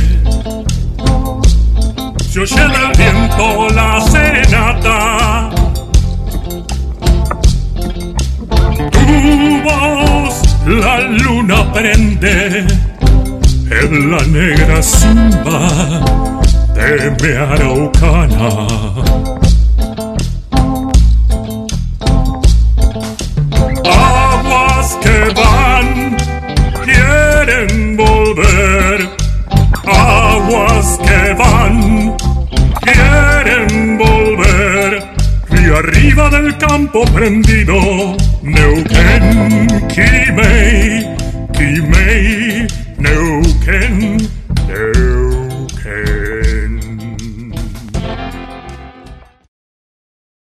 Y: se oye del viento la serenata. Tu voz la luna prende en la negra simba de mi araucana. Aguas que van quieren volver aguas que van quieren volver. Y arriba del campo prendido Neuquén Kimei Kimei Neuquén Neuquén